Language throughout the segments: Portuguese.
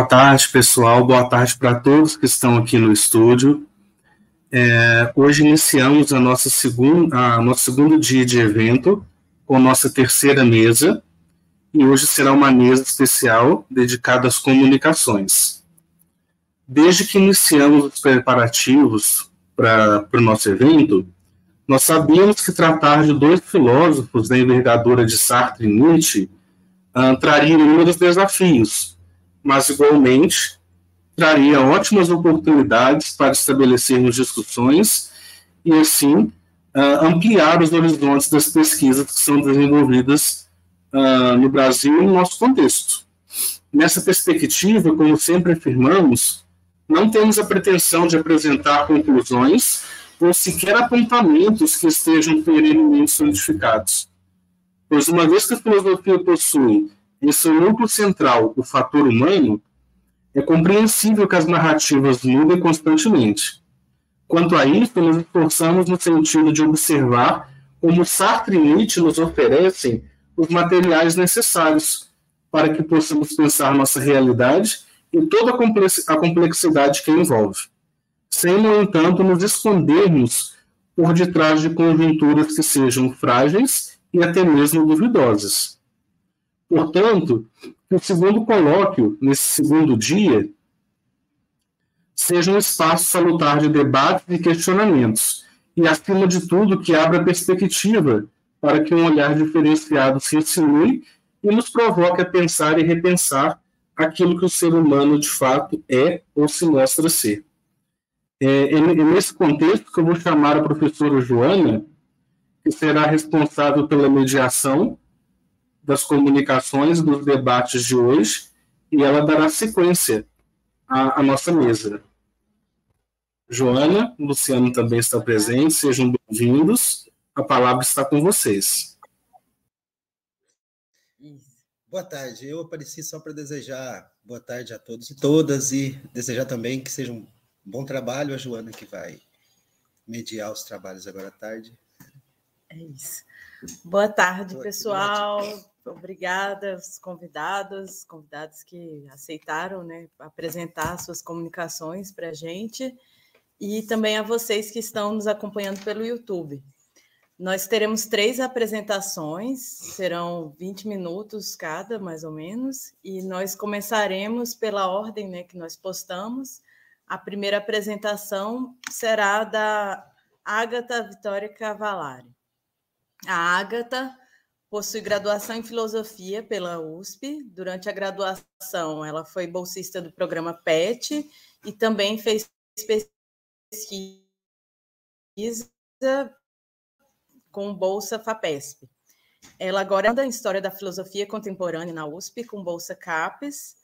Boa tarde, pessoal. Boa tarde para todos que estão aqui no estúdio. É, hoje iniciamos a nossa segunda, a nosso segundo dia de evento com nossa terceira mesa e hoje será uma mesa especial dedicada às comunicações. Desde que iniciamos os preparativos para o nosso evento, nós sabíamos que tratar de dois filósofos da envergadura de Sartre e Nietzsche uh, traria inúmeros desafios, mas igualmente traria ótimas oportunidades para estabelecermos discussões e, assim, uh, ampliar os horizontes das pesquisas que são desenvolvidas uh, no Brasil e no nosso contexto. Nessa perspectiva, como sempre afirmamos, não temos a pretensão de apresentar conclusões ou sequer apontamentos que estejam perenemente solidificados. Pois, uma vez que a filosofia possui em seu núcleo central o fator humano, é compreensível que as narrativas mudem constantemente. Quanto a isso, nos esforçamos no sentido de observar como Sartre e Nietzsche nos oferecem os materiais necessários para que possamos pensar nossa realidade e toda a complexidade que envolve, sem, no entanto, nos escondermos por detrás de conjunturas que sejam frágeis e até mesmo duvidosas. Portanto, que o segundo colóquio, nesse segundo dia, seja um espaço salutar de debates e questionamentos, e, acima de tudo, que abra perspectiva para que um olhar diferenciado se insinue e nos provoque a pensar e repensar aquilo que o ser humano de fato é ou se mostra ser. É, é nesse contexto que eu vou chamar a professora Joana, que será responsável pela mediação das comunicações dos debates de hoje e ela dará sequência à, à nossa mesa. Joana, Luciano também está presente, sejam bem-vindos. A palavra está com vocês. Boa tarde. Eu apareci só para desejar boa tarde a todos e todas e desejar também que seja um bom trabalho a Joana que vai mediar os trabalhos agora à tarde. É isso. Boa tarde, boa pessoal. Tarde. Obrigada aos convidados, convidados que aceitaram né, apresentar suas comunicações para a gente e também a vocês que estão nos acompanhando pelo YouTube. Nós teremos três apresentações, serão 20 minutos cada, mais ou menos, e nós começaremos pela ordem né, que nós postamos. A primeira apresentação será da Ágata Vitória Cavalari. A Ágata possui graduação em filosofia pela USP. Durante a graduação, ela foi bolsista do programa PET e também fez pesquisa com bolsa FAPESP. Ela agora anda em História da Filosofia Contemporânea na USP, com bolsa CAPES,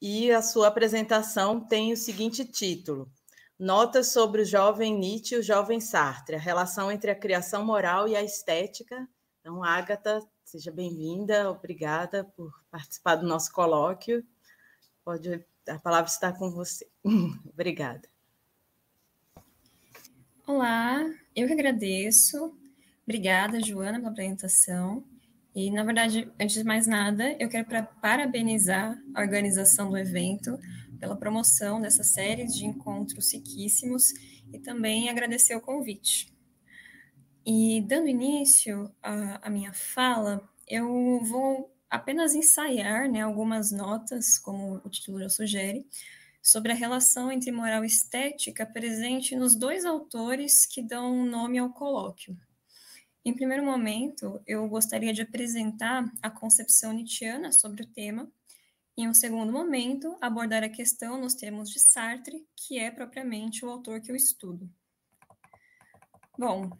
e a sua apresentação tem o seguinte título: Notas sobre o jovem Nietzsche e o jovem Sartre, a relação entre a criação moral e a estética. Então, Agatha, seja bem-vinda, obrigada por participar do nosso colóquio. Pode, a palavra está com você. obrigada. Olá, eu que agradeço. Obrigada, Joana, pela apresentação. E, na verdade, antes de mais nada, eu quero parabenizar a organização do evento pela promoção dessa série de encontros riquíssimos e também agradecer o convite. E, dando início à, à minha fala, eu vou apenas ensaiar né, algumas notas, como o título já sugere, sobre a relação entre moral estética presente nos dois autores que dão nome ao colóquio, em primeiro momento, eu gostaria de apresentar a concepção nietzschiana sobre o tema. Em um segundo momento, abordar a questão nos termos de Sartre, que é propriamente o autor que eu estudo. Bom,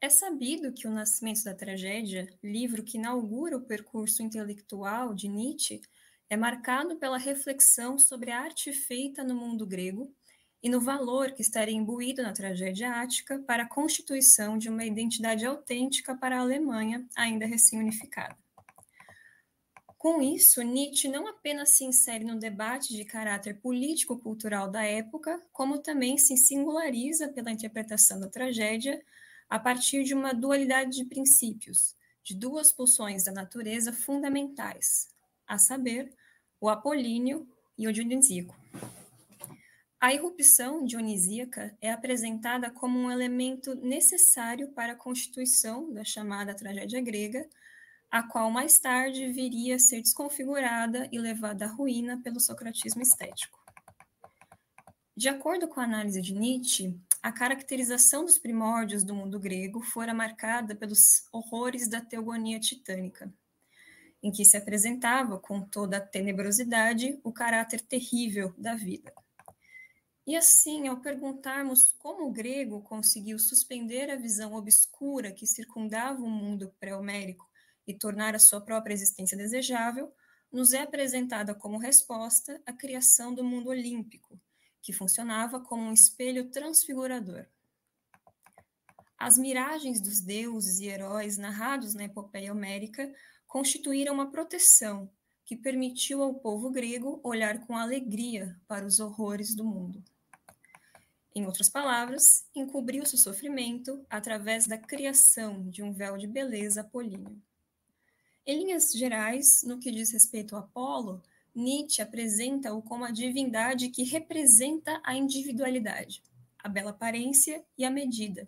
é sabido que O Nascimento da Tragédia, livro que inaugura o percurso intelectual de Nietzsche, é marcado pela reflexão sobre a arte feita no mundo grego e no valor que estaria imbuído na tragédia ática para a constituição de uma identidade autêntica para a Alemanha, ainda recém-unificada. Com isso, Nietzsche não apenas se insere no debate de caráter político-cultural da época, como também se singulariza pela interpretação da tragédia a partir de uma dualidade de princípios, de duas pulsões da natureza fundamentais, a saber, o apolíneo e o dionisíaco. A irrupção dionisíaca é apresentada como um elemento necessário para a constituição da chamada tragédia grega, a qual mais tarde viria a ser desconfigurada e levada à ruína pelo socratismo estético. De acordo com a análise de Nietzsche, a caracterização dos primórdios do mundo grego fora marcada pelos horrores da teogonia titânica, em que se apresentava com toda a tenebrosidade o caráter terrível da vida. E assim, ao perguntarmos como o grego conseguiu suspender a visão obscura que circundava o mundo pré-homérico e tornar a sua própria existência desejável, nos é apresentada como resposta a criação do mundo olímpico, que funcionava como um espelho transfigurador. As miragens dos deuses e heróis narrados na epopeia homérica constituíram uma proteção que permitiu ao povo grego olhar com alegria para os horrores do mundo. Em outras palavras, encobriu seu sofrimento através da criação de um véu de beleza apolíneo. Em linhas gerais, no que diz respeito a Apolo, Nietzsche apresenta-o como a divindade que representa a individualidade, a bela aparência e a medida.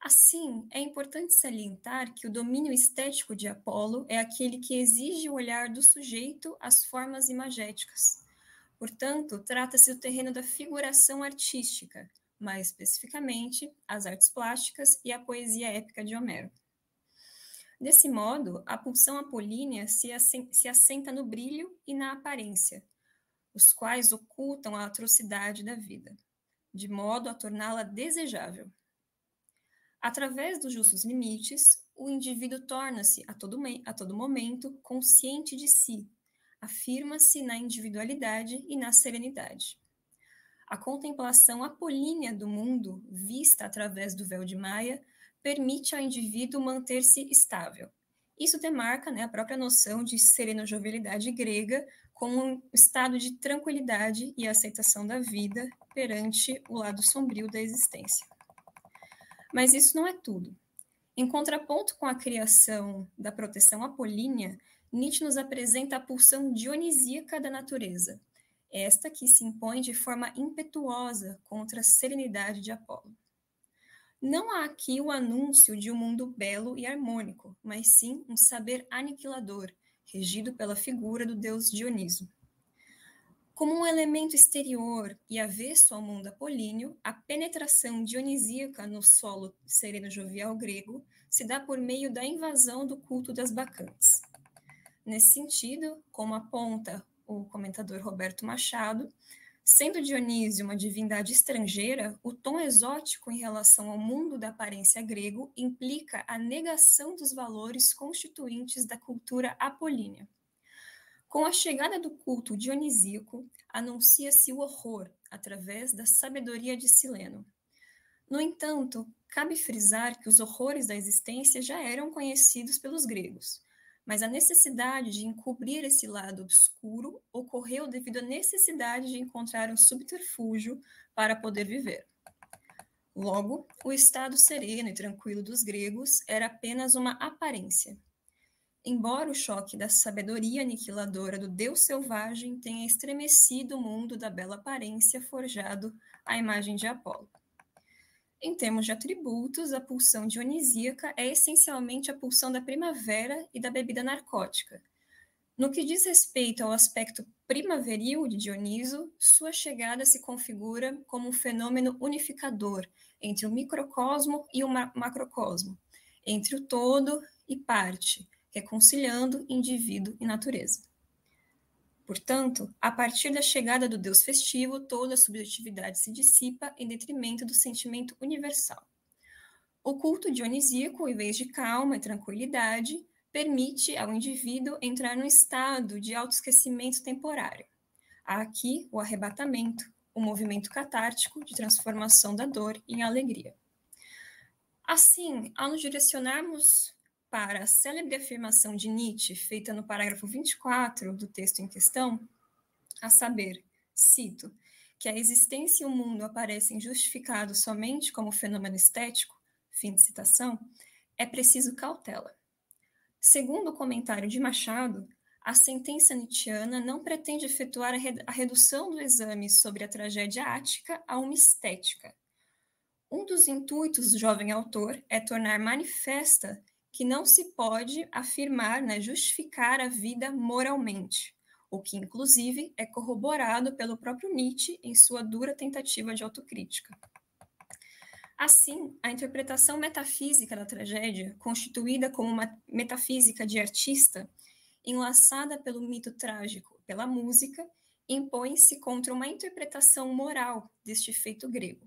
Assim, é importante salientar que o domínio estético de Apolo é aquele que exige o olhar do sujeito às formas imagéticas. Portanto, trata-se do terreno da figuração artística, mais especificamente as artes plásticas e a poesia épica de Homero. Desse modo, a pulsão apolínea se, se assenta no brilho e na aparência, os quais ocultam a atrocidade da vida, de modo a torná-la desejável. Através dos justos limites, o indivíduo torna-se a todo, a todo momento consciente de si, afirma-se na individualidade e na serenidade. A contemplação apolínea do mundo, vista através do véu de Maia, permite ao indivíduo manter-se estável. Isso demarca né, a própria noção de sereno-jovialidade grega como um estado de tranquilidade e aceitação da vida perante o lado sombrio da existência. Mas isso não é tudo. Em contraponto com a criação da proteção apolínea, Nietzsche nos apresenta a pulsão dionisíaca da natureza, esta que se impõe de forma impetuosa contra a serenidade de Apolo. Não há aqui o anúncio de um mundo belo e harmônico, mas sim um saber aniquilador, regido pela figura do deus Dioniso. Como um elemento exterior e avesso ao mundo apolíneo, a penetração dionisíaca no solo sereno-jovial grego se dá por meio da invasão do culto das bacantes. Nesse sentido, como aponta o comentador Roberto Machado, Sendo Dionísio uma divindade estrangeira, o tom exótico em relação ao mundo da aparência grego implica a negação dos valores constituintes da cultura apolínea. Com a chegada do culto dionisíaco, anuncia-se o horror através da sabedoria de Sileno. No entanto, cabe frisar que os horrores da existência já eram conhecidos pelos gregos, mas a necessidade de encobrir esse lado obscuro ocorreu devido à necessidade de encontrar um subterfúgio para poder viver. Logo, o estado sereno e tranquilo dos gregos era apenas uma aparência. Embora o choque da sabedoria aniquiladora do deus selvagem tenha estremecido o mundo da bela aparência forjado à imagem de Apolo. Em termos de atributos, a pulsão dionisíaca é essencialmente a pulsão da primavera e da bebida narcótica. No que diz respeito ao aspecto primaveril de Dioniso, sua chegada se configura como um fenômeno unificador entre o microcosmo e o macrocosmo, entre o todo e parte, reconciliando indivíduo e natureza. Portanto, a partir da chegada do Deus festivo, toda a subjetividade se dissipa em detrimento do sentimento universal. O culto dionisíaco, em vez de calma e tranquilidade, permite ao indivíduo entrar num estado de autoesquecimento temporário. Há aqui o arrebatamento, o movimento catártico de transformação da dor em alegria. Assim, ao nos direcionarmos para a célebre afirmação de Nietzsche, feita no parágrafo 24 do texto em questão, a saber, cito, que a existência e o mundo aparecem justificados somente como fenômeno estético, fim de citação, é preciso cautela. Segundo o comentário de Machado, a sentença nietzschiana não pretende efetuar a redução do exame sobre a tragédia ática a uma estética. Um dos intuitos do jovem autor é tornar manifesta que não se pode afirmar, né, justificar a vida moralmente, o que inclusive é corroborado pelo próprio Nietzsche em sua dura tentativa de autocrítica. Assim, a interpretação metafísica da tragédia, constituída como uma metafísica de artista, enlaçada pelo mito trágico pela música, impõe-se contra uma interpretação moral deste feito grego.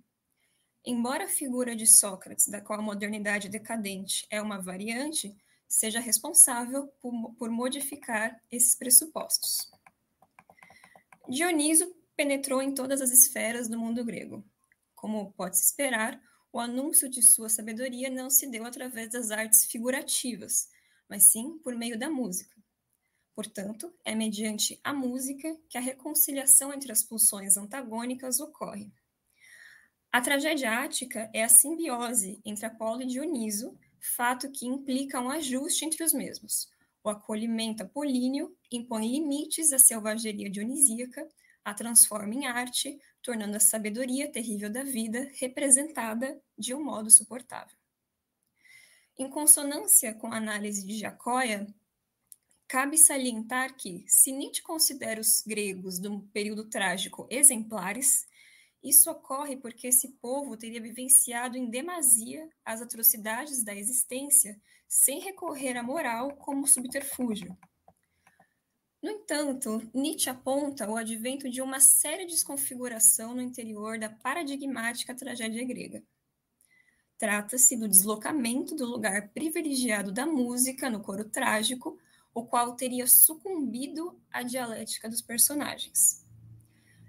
Embora a figura de Sócrates, da qual a modernidade decadente é uma variante, seja responsável por, por modificar esses pressupostos. Dioniso penetrou em todas as esferas do mundo grego. Como pode-se esperar, o anúncio de sua sabedoria não se deu através das artes figurativas, mas sim por meio da música. Portanto, é mediante a música que a reconciliação entre as pulsões antagônicas ocorre. A tragédia ática é a simbiose entre Apolo e Dioniso, fato que implica um ajuste entre os mesmos. O acolhimento apolíneo impõe limites à selvageria dionisíaca, a transforma em arte, tornando a sabedoria terrível da vida representada de um modo suportável. Em consonância com a análise de Jacóia, Cabe salientar que, se Nietzsche considera os gregos do período trágico exemplares, isso ocorre porque esse povo teria vivenciado em demasia as atrocidades da existência sem recorrer à moral como subterfúgio. No entanto, Nietzsche aponta o advento de uma séria desconfiguração no interior da paradigmática tragédia grega. Trata-se do deslocamento do lugar privilegiado da música no coro trágico o qual teria sucumbido à dialética dos personagens.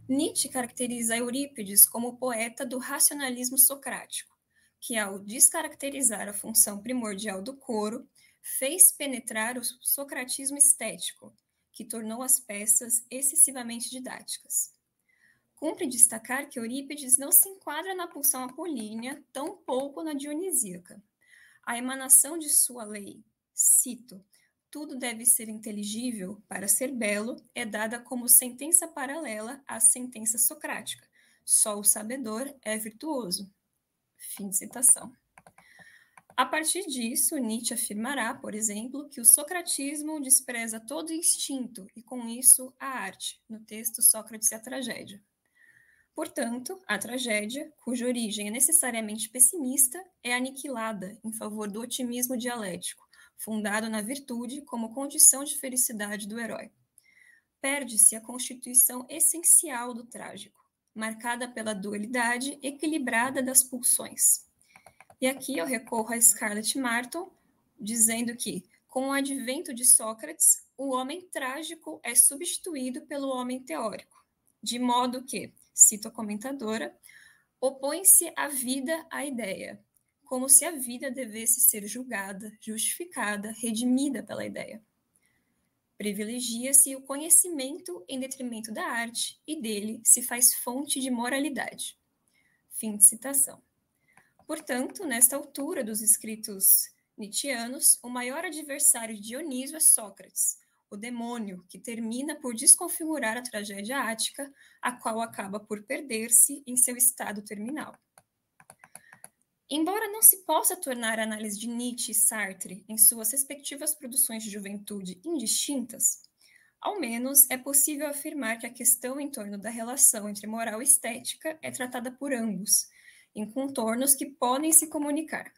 Nietzsche caracteriza Eurípides como poeta do racionalismo socrático, que, ao descaracterizar a função primordial do coro, fez penetrar o socratismo estético, que tornou as peças excessivamente didáticas. Cumpre destacar que Eurípides não se enquadra na pulsão apolínea, tampouco na dionisíaca. A emanação de sua lei, cito, tudo deve ser inteligível para ser belo é dada como sentença paralela à sentença socrática. Só o sabedor é virtuoso. Fim de citação. A partir disso, Nietzsche afirmará, por exemplo, que o socratismo despreza todo instinto e, com isso, a arte, no texto Sócrates e a Tragédia. Portanto, a tragédia, cuja origem é necessariamente pessimista, é aniquilada em favor do otimismo dialético, fundado na virtude como condição de felicidade do herói. Perde-se a constituição essencial do trágico, marcada pela dualidade equilibrada das pulsões. E aqui eu recorro a Scarlett Martin, dizendo que, com o advento de Sócrates, o homem trágico é substituído pelo homem teórico, de modo que, cito a comentadora, opõe-se a vida à ideia, como se a vida devesse ser julgada, justificada, redimida pela ideia. Privilegia-se o conhecimento em detrimento da arte e dele se faz fonte de moralidade. Fim de citação. Portanto, nesta altura dos escritos nietzschianos, o maior adversário de Dioniso é Sócrates, o demônio que termina por desconfigurar a tragédia ática, a qual acaba por perder-se em seu estado terminal. Embora não se possa tornar a análise de Nietzsche e Sartre em suas respectivas produções de juventude indistintas, ao menos é possível afirmar que a questão em torno da relação entre moral e estética é tratada por ambos, em contornos que podem se comunicar.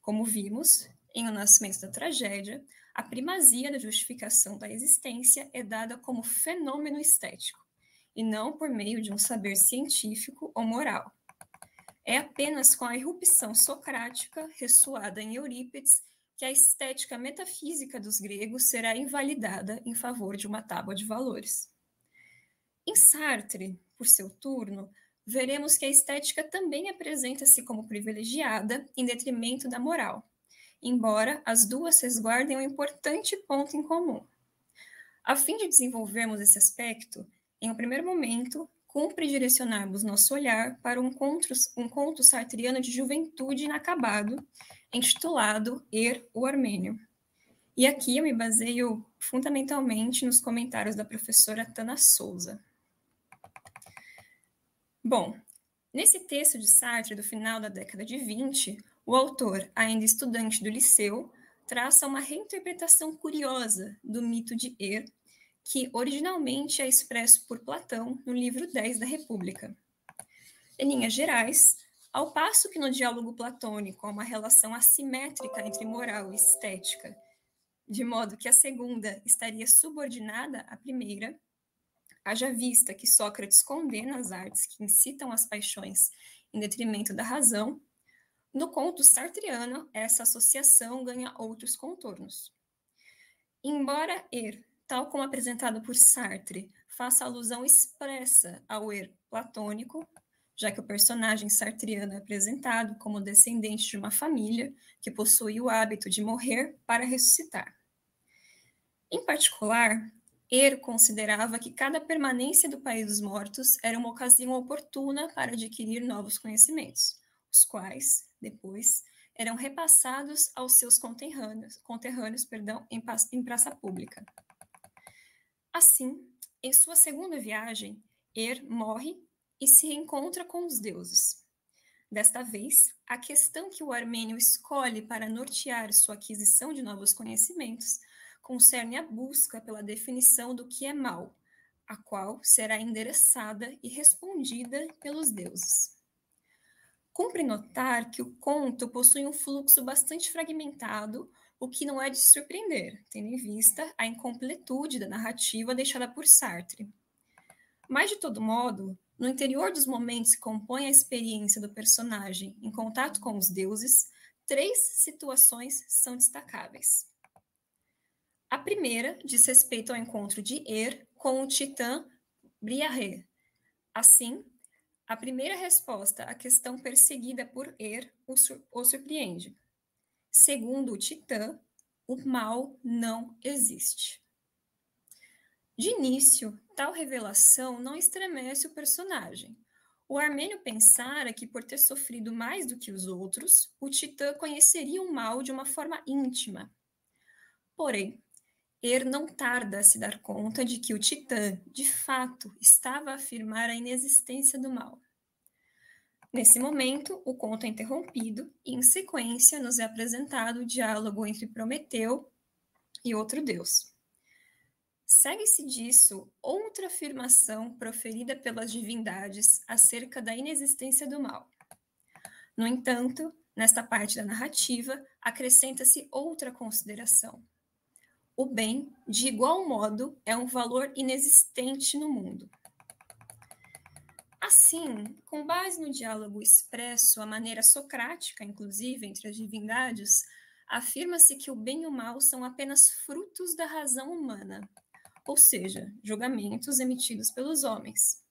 Como vimos, em O Nascimento da Tragédia, a primazia da justificação da existência é dada como fenômeno estético, e não por meio de um saber científico ou moral. É apenas com a irrupção socrática, ressoada em Eurípides, que a estética metafísica dos gregos será invalidada em favor de uma tábua de valores. Em Sartre, por seu turno, veremos que a estética também apresenta-se como privilegiada em detrimento da moral, embora as duas resguardem um importante ponto em comum. A fim de desenvolvermos esse aspecto, em um primeiro momento, cumpre direcionarmos nosso olhar para um conto, um conto sartriano de juventude inacabado, intitulado Er, o Armênio. E aqui eu me baseio fundamentalmente nos comentários da professora Tana Souza. Bom, nesse texto de Sartre do final da década de 20, o autor, ainda estudante do liceu, traça uma reinterpretação curiosa do mito de Er, que originalmente é expresso por Platão no livro 10 da República. Em linhas gerais, ao passo que no diálogo platônico há uma relação assimétrica entre moral e estética, de modo que a segunda estaria subordinada à primeira, haja vista que Sócrates condena as artes que incitam as paixões em detrimento da razão, no conto sartriano, essa associação ganha outros contornos. Embora Er, tal como apresentado por Sartre, faça alusão expressa ao Er platônico, já que o personagem sartriano é apresentado como descendente de uma família que possui o hábito de morrer para ressuscitar. Em particular, Er considerava que cada permanência do país dos mortos era uma ocasião oportuna para adquirir novos conhecimentos, os quais, depois, eram repassados aos seus conterrâneos, conterrâneos perdão, em, em praça pública. Assim, em sua segunda viagem, Er morre e se reencontra com os deuses. Desta vez, a questão que o armênio escolhe para nortear sua aquisição de novos conhecimentos concerne a busca pela definição do que é mal, a qual será endereçada e respondida pelos deuses. Cumpre notar que o conto possui um fluxo bastante fragmentado, o que não é de surpreender, tendo em vista a incompletude da narrativa deixada por Sartre. Mas, de todo modo, no interior dos momentos que compõem a experiência do personagem em contato com os deuses, três situações são destacáveis. A primeira diz respeito ao encontro de Er com o titã Briaré. Assim, a primeira resposta à questão perseguida por Er o, sur o surpreende. Segundo o titã, o mal não existe. De início, tal revelação não estremece o personagem. O armênio pensara que, por ter sofrido mais do que os outros, o titã conheceria o mal de uma forma íntima. Porém, Er não tarda a se dar conta de que o Titã, de fato, estava a afirmar a inexistência do mal. Nesse momento, o conto é interrompido e, em sequência, nos é apresentado o diálogo entre Prometeu e outro deus. Segue-se disso outra afirmação proferida pelas divindades acerca da inexistência do mal. No entanto, nesta parte da narrativa, acrescenta-se outra consideração o bem, de igual modo, é um valor inexistente no mundo. Assim, com base no diálogo expresso, a maneira socrática, inclusive, entre as divindades, afirma-se que o bem e o mal são apenas frutos da razão humana, ou seja, julgamentos emitidos pelos homens.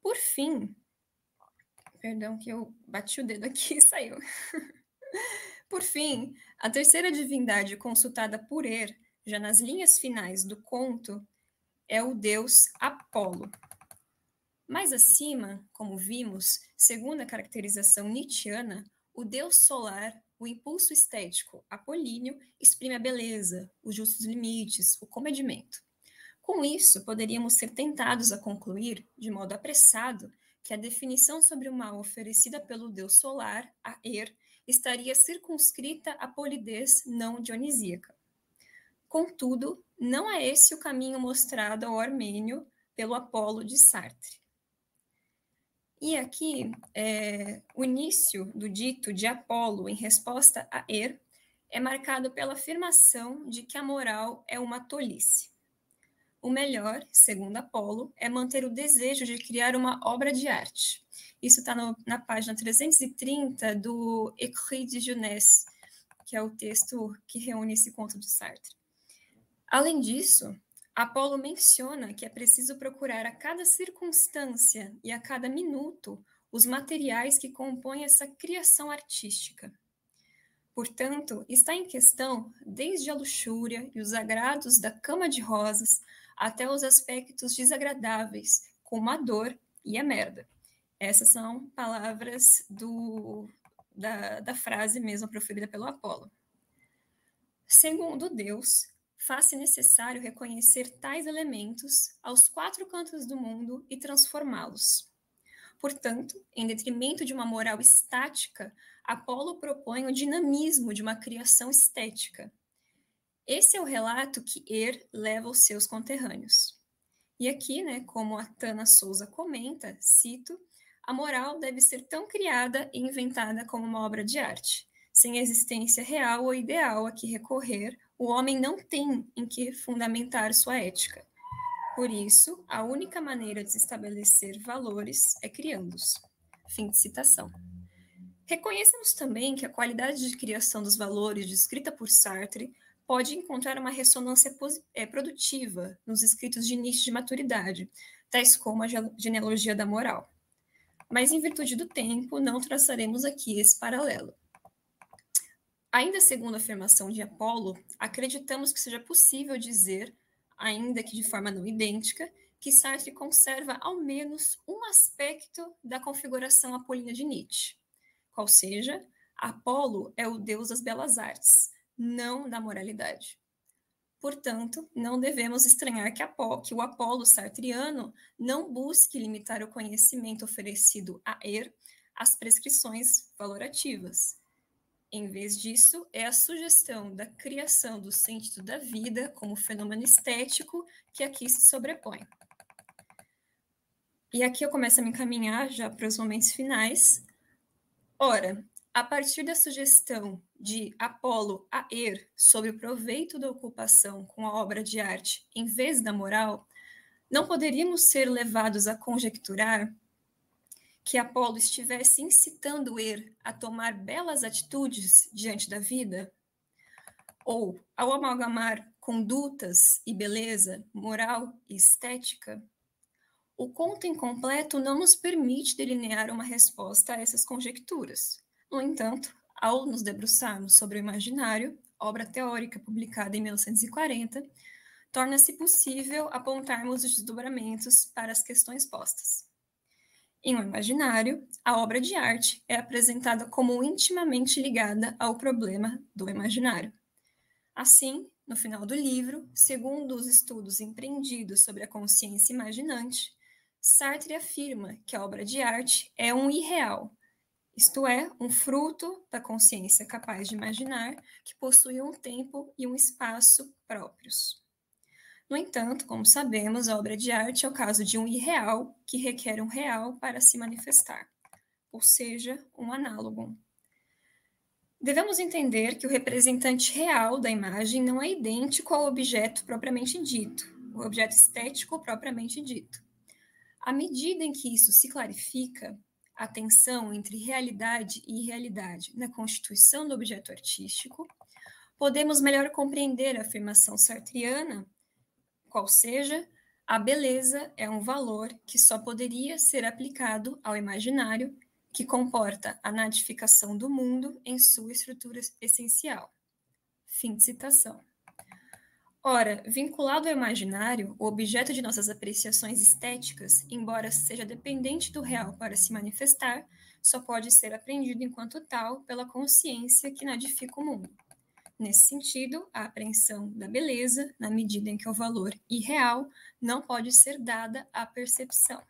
Por fim, perdão que eu bati o dedo aqui e saiu. Por fim, a terceira divindade consultada por Er, já nas linhas finais do conto, é o deus Apolo. Mais acima, como vimos, segundo a caracterização nietzschiana, o deus solar, o impulso estético apolíneo, exprime a beleza, os justos limites, o comedimento. Com isso, poderíamos ser tentados a concluir, de modo apressado, que a definição sobre o mal oferecida pelo deus solar, a Er, estaria circunscrita à polidez não dionisíaca. Contudo, não é esse o caminho mostrado ao armênio pelo Apolo de Sartre. E aqui, é, o início do dito de Apolo em resposta a Er é marcado pela afirmação de que a moral é uma tolice. O melhor, segundo Apolo, é manter o desejo de criar uma obra de arte. Isso está na página 330 do Écrit de Jeunesse, que é o texto que reúne esse conto de Sartre. Além disso, Apolo menciona que é preciso procurar a cada circunstância e a cada minuto os materiais que compõem essa criação artística. Portanto, está em questão desde a luxúria e os agrados da cama de rosas até os aspectos desagradáveis, como a dor e a merda. Essas são palavras do, da, da frase mesmo proferida pelo Apolo. Segundo Deus, faz-se necessário reconhecer tais elementos aos quatro cantos do mundo e transformá-los. Portanto, em detrimento de uma moral estática, Apolo propõe o dinamismo de uma criação estética. Esse é o relato que Er leva aos seus conterrâneos. E aqui, né, como a Tana Souza comenta, cito, a moral deve ser tão criada e inventada como uma obra de arte. Sem existência real ou ideal a que recorrer, o homem não tem em que fundamentar sua ética. Por isso, a única maneira de se estabelecer valores é criando-os. Fim de citação. Reconhecemos também que a qualidade de criação dos valores descrita por Sartre pode encontrar uma ressonância é, produtiva nos escritos de Nietzsche de maturidade, tais como a genealogia da moral. Mas, em virtude do tempo, não traçaremos aqui esse paralelo. Ainda segundo a afirmação de Apolo, acreditamos que seja possível dizer, ainda que de forma não idêntica, que Sartre conserva ao menos um aspecto da configuração apolínea de Nietzsche, qual seja, Apolo é o deus das belas artes, não da moralidade. Portanto, não devemos estranhar que, que, o Apolo sartriano não busque limitar o conhecimento oferecido a Er às prescrições valorativas, em vez disso, é a sugestão da criação do sentido da vida como fenômeno estético que aqui se sobrepõe. E aqui eu começo a me encaminhar já para os momentos finais. Ora, a partir da sugestão de Apolo a Er sobre o proveito da ocupação com a obra de arte em vez da moral, não poderíamos ser levados a conjecturar que Apolo estivesse incitando Er a tomar belas atitudes diante da vida? Ou, ao amalgamar condutas e beleza, moral e estética, o conto incompleto não nos permite delinear uma resposta a essas conjecturas. No entanto, ao nos debruçarmos sobre o imaginário, obra teórica publicada em 1940, torna-se possível apontarmos os desdobramentos para as questões postas. Em um imaginário, a obra de arte é apresentada como intimamente ligada ao problema do imaginário. Assim, no final do livro, segundo os estudos empreendidos sobre a consciência imaginante, Sartre afirma que a obra de arte é um irreal, isto é, um fruto da consciência capaz de imaginar que possui um tempo e um espaço próprios. No entanto, como sabemos, a obra de arte é o caso de um irreal que requer um real para se manifestar, ou seja, um análogo. Devemos entender que o representante real da imagem não é idêntico ao objeto propriamente dito, o objeto estético propriamente dito. À medida em que isso se clarifica, a tensão entre realidade e irrealidade na constituição do objeto artístico, podemos melhor compreender a afirmação sartriana qual seja, a beleza é um valor que só poderia ser aplicado ao imaginário, que comporta a natificação do mundo em sua estrutura essencial. Fim de citação. Ora, vinculado ao imaginário, o objeto de nossas apreciações estéticas, embora seja dependente do real para se manifestar, só pode ser aprendido enquanto tal pela consciência que nadifica o mundo. Nesse sentido, a apreensão da beleza, na medida em que o valor irreal não pode ser dada à percepção.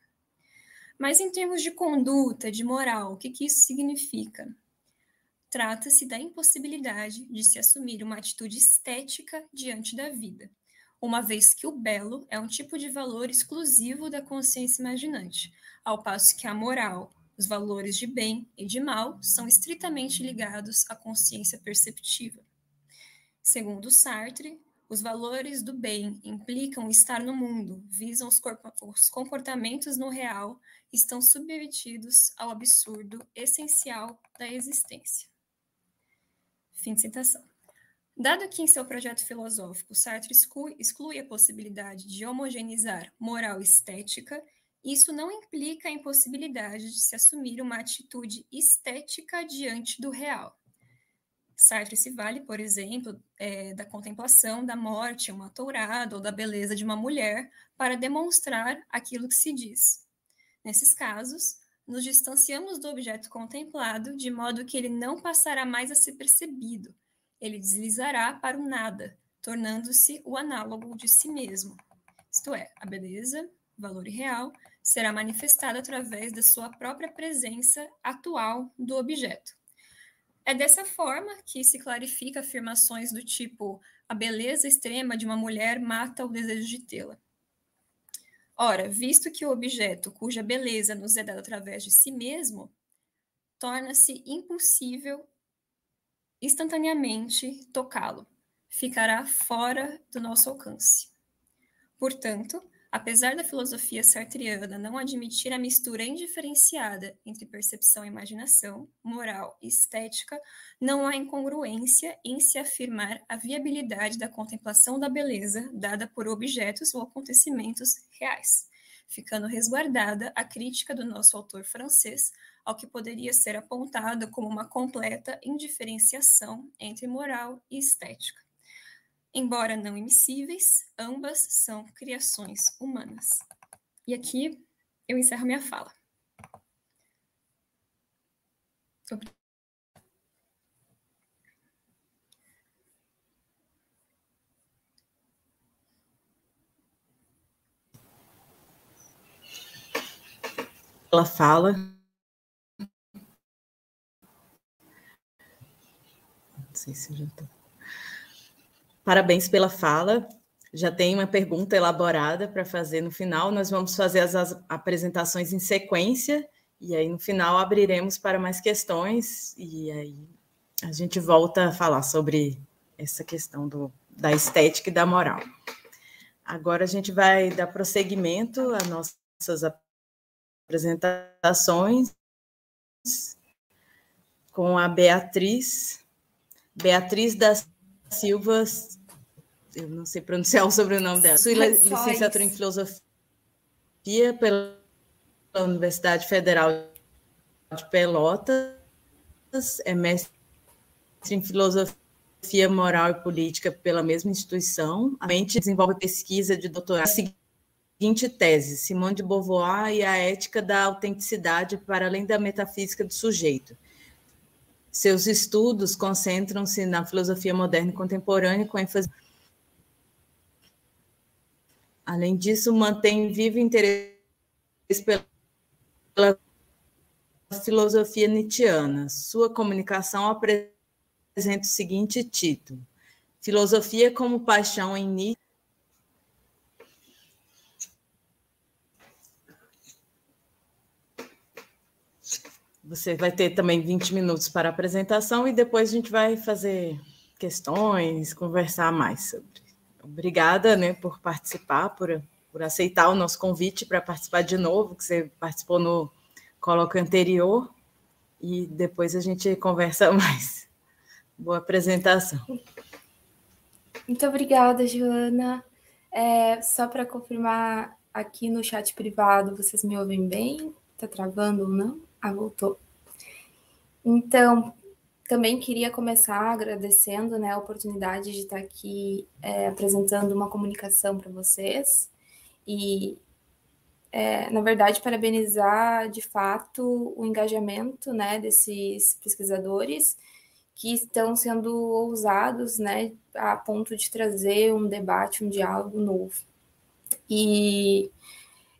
Mas em termos de conduta, de moral, o que, que isso significa? Trata-se da impossibilidade de se assumir uma atitude estética diante da vida, uma vez que o belo é um tipo de valor exclusivo da consciência imaginante, ao passo que a moral, os valores de bem e de mal, são estritamente ligados à consciência perceptiva. Segundo Sartre, os valores do bem implicam estar no mundo, visam os, os comportamentos no real, estão submetidos ao absurdo essencial da existência. Fim de citação. Dado que em seu projeto filosófico Sartre exclui, exclui a possibilidade de homogeneizar moral estética, isso não implica a impossibilidade de se assumir uma atitude estética diante do real. Sartre se vale, por exemplo, é, da contemplação da morte, uma tourada ou da beleza de uma mulher para demonstrar aquilo que se diz. Nesses casos, nos distanciamos do objeto contemplado de modo que ele não passará mais a ser percebido. ele deslizará para o nada, tornando-se o análogo de si mesmo. Isto é, a beleza, valor real, será manifestada através da sua própria presença atual do objeto. É dessa forma que se clarifica afirmações do tipo: a beleza extrema de uma mulher mata o desejo de tê-la. Ora, visto que o objeto cuja beleza nos é dada através de si mesmo, torna-se impossível instantaneamente tocá-lo, ficará fora do nosso alcance. Portanto, Apesar da filosofia sartreana não admitir a mistura indiferenciada entre percepção e imaginação, moral e estética, não há incongruência em se afirmar a viabilidade da contemplação da beleza dada por objetos ou acontecimentos reais, ficando resguardada a crítica do nosso autor francês ao que poderia ser apontado como uma completa indiferenciação entre moral e estética. Embora não imissíveis, ambas são criações humanas. E aqui eu encerro minha fala. Ela fala. Não sei se já estou. Parabéns pela fala. Já tem uma pergunta elaborada para fazer no final. Nós vamos fazer as, as, apresentações em sequência e aí no final abriremos para mais questões e aí a gente volta a falar sobre essa questão do, da estética e da moral. Agora a gente vai dar prosseguimento às nossas apresentações com a Beatriz, Beatriz da Silva eu não sei pronunciar o sobrenome dela. Sua licenciatura em filosofia pela Universidade Federal de Pelotas, é mestre em filosofia moral e política pela mesma instituição. Atualmente desenvolve pesquisa de doutorado. Seguinte tese: Simone de Beauvoir e a ética da autenticidade para além da metafísica do sujeito. Seus estudos concentram-se na filosofia moderna e contemporânea, com ênfase Além disso, mantém vivo interesse pela filosofia nietzschiana. Sua comunicação apresenta o seguinte título: Filosofia como paixão em Nietzsche. Você vai ter também 20 minutos para a apresentação e depois a gente vai fazer questões, conversar mais sobre obrigada né, por participar, por, por aceitar o nosso convite para participar de novo, que você participou no colóquio anterior, e depois a gente conversa mais. Boa apresentação. Muito obrigada, Joana. É, só para confirmar aqui no chat privado, vocês me ouvem bem? Está travando ou não? Ah, voltou. Então, também queria começar agradecendo né, a oportunidade de estar aqui é, apresentando uma comunicação para vocês e, é, na verdade, parabenizar de fato o engajamento né, desses pesquisadores que estão sendo ousados né, a ponto de trazer um debate, um diálogo novo. E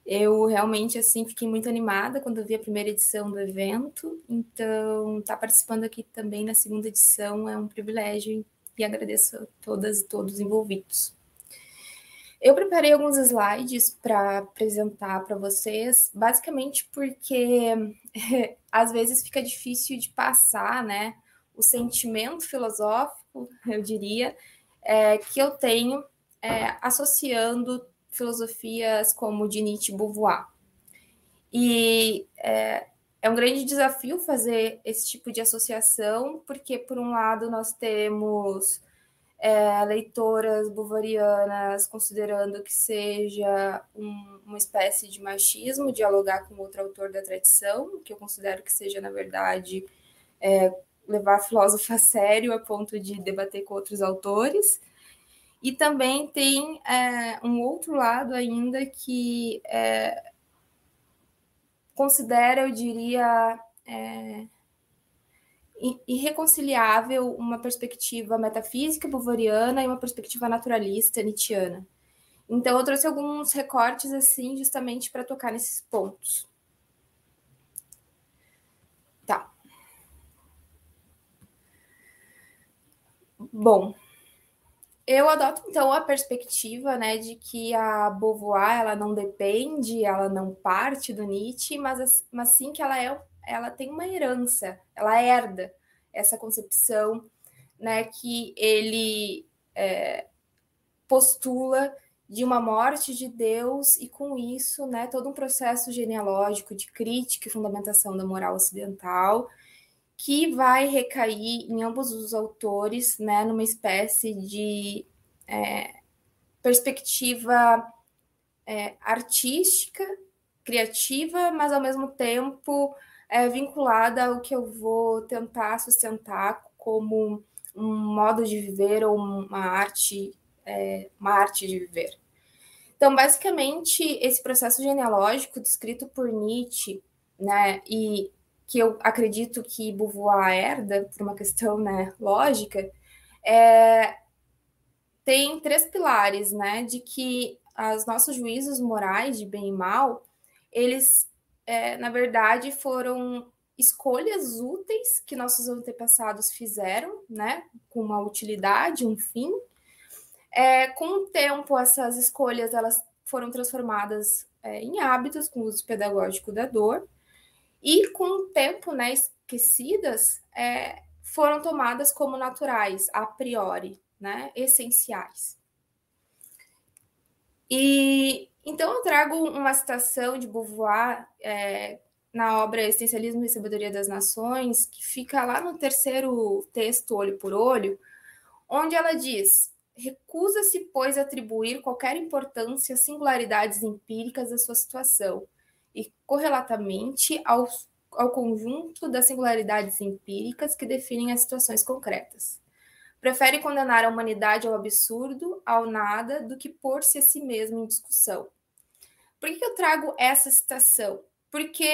eu realmente assim fiquei muito animada quando vi a primeira edição do evento, então estar tá participando aqui também na segunda edição é um privilégio e agradeço a todas e todos envolvidos. Eu preparei alguns slides para apresentar para vocês, basicamente porque às vezes fica difícil de passar, né, o sentimento filosófico, eu diria, é, que eu tenho é, associando filosofias como de Nietzsche e Beauvoir. E é, é um grande desafio fazer esse tipo de associação, porque, por um lado, nós temos é, leitoras bovarianas considerando que seja um, uma espécie de machismo dialogar com outro autor da tradição, que eu considero que seja, na verdade, é, levar a filósofa a sério a ponto de debater com outros autores. E também tem é, um outro lado ainda que é, considera, eu diria, é, irreconciliável uma perspectiva metafísica bovariana e uma perspectiva naturalista nietzschiana. Então, eu trouxe alguns recortes assim, justamente para tocar nesses pontos. Tá. Bom, eu adoto então a perspectiva, né, de que a Beauvoir ela não depende, ela não parte do Nietzsche, mas, mas sim que ela é, ela tem uma herança, ela herda essa concepção, né, que ele é, postula de uma morte de Deus e com isso, né, todo um processo genealógico de crítica e fundamentação da moral ocidental que vai recair em ambos os autores, né, numa espécie de é, perspectiva é, artística, criativa, mas ao mesmo tempo é, vinculada ao que eu vou tentar sustentar como um modo de viver ou uma arte, é, uma arte de viver. Então, basicamente, esse processo genealógico descrito por Nietzsche, né, e que eu acredito que Beauvoir herda, por uma questão né, lógica, é, tem três pilares, né, de que os nossos juízos morais de bem e mal, eles, é, na verdade, foram escolhas úteis que nossos antepassados fizeram, né, com uma utilidade, um fim. É, com o tempo, essas escolhas elas foram transformadas é, em hábitos com uso pedagógico da dor, e com o tempo, né, esquecidas, é, foram tomadas como naturais, a priori, né, essenciais. E então eu trago uma citação de Beauvoir é, na obra Essencialismo e Sabedoria das Nações, que fica lá no terceiro texto, olho por olho, onde ela diz: recusa-se, pois, atribuir qualquer importância às singularidades empíricas da sua situação e correlatamente ao, ao conjunto das singularidades empíricas que definem as situações concretas. Prefere condenar a humanidade ao absurdo, ao nada, do que pôr-se a si mesmo em discussão. Por que eu trago essa citação? Porque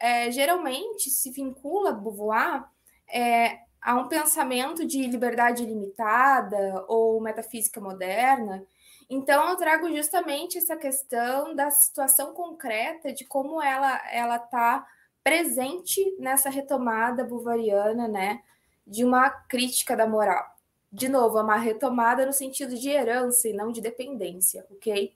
é, geralmente se vincula Beauvoir é, a um pensamento de liberdade limitada ou metafísica moderna, então, eu trago justamente essa questão da situação concreta de como ela ela está presente nessa retomada buvariana, né, de uma crítica da moral. De novo, é uma retomada no sentido de herança e não de dependência, ok?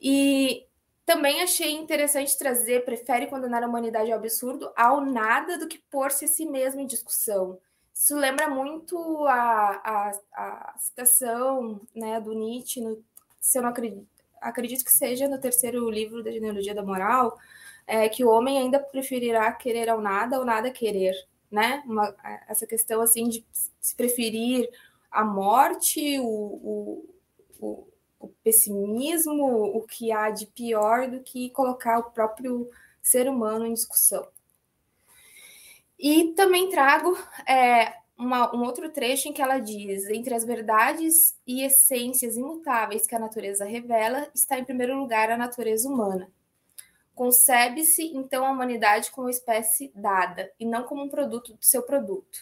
E também achei interessante trazer, prefere condenar a humanidade ao absurdo, ao nada do que pôr-se a si mesmo em discussão. Isso lembra muito a, a, a citação né, do Nietzsche, no, se eu não acredito, acredito que seja no terceiro livro da Genealogia da Moral, é, que o homem ainda preferirá querer ao nada ou nada querer, né? Uma, essa questão assim de se preferir a morte, o, o, o, o pessimismo, o que há de pior do que colocar o próprio ser humano em discussão. E também trago é, uma, um outro trecho em que ela diz: entre as verdades e essências imutáveis que a natureza revela, está em primeiro lugar a natureza humana. Concebe-se, então, a humanidade como uma espécie dada, e não como um produto do seu produto.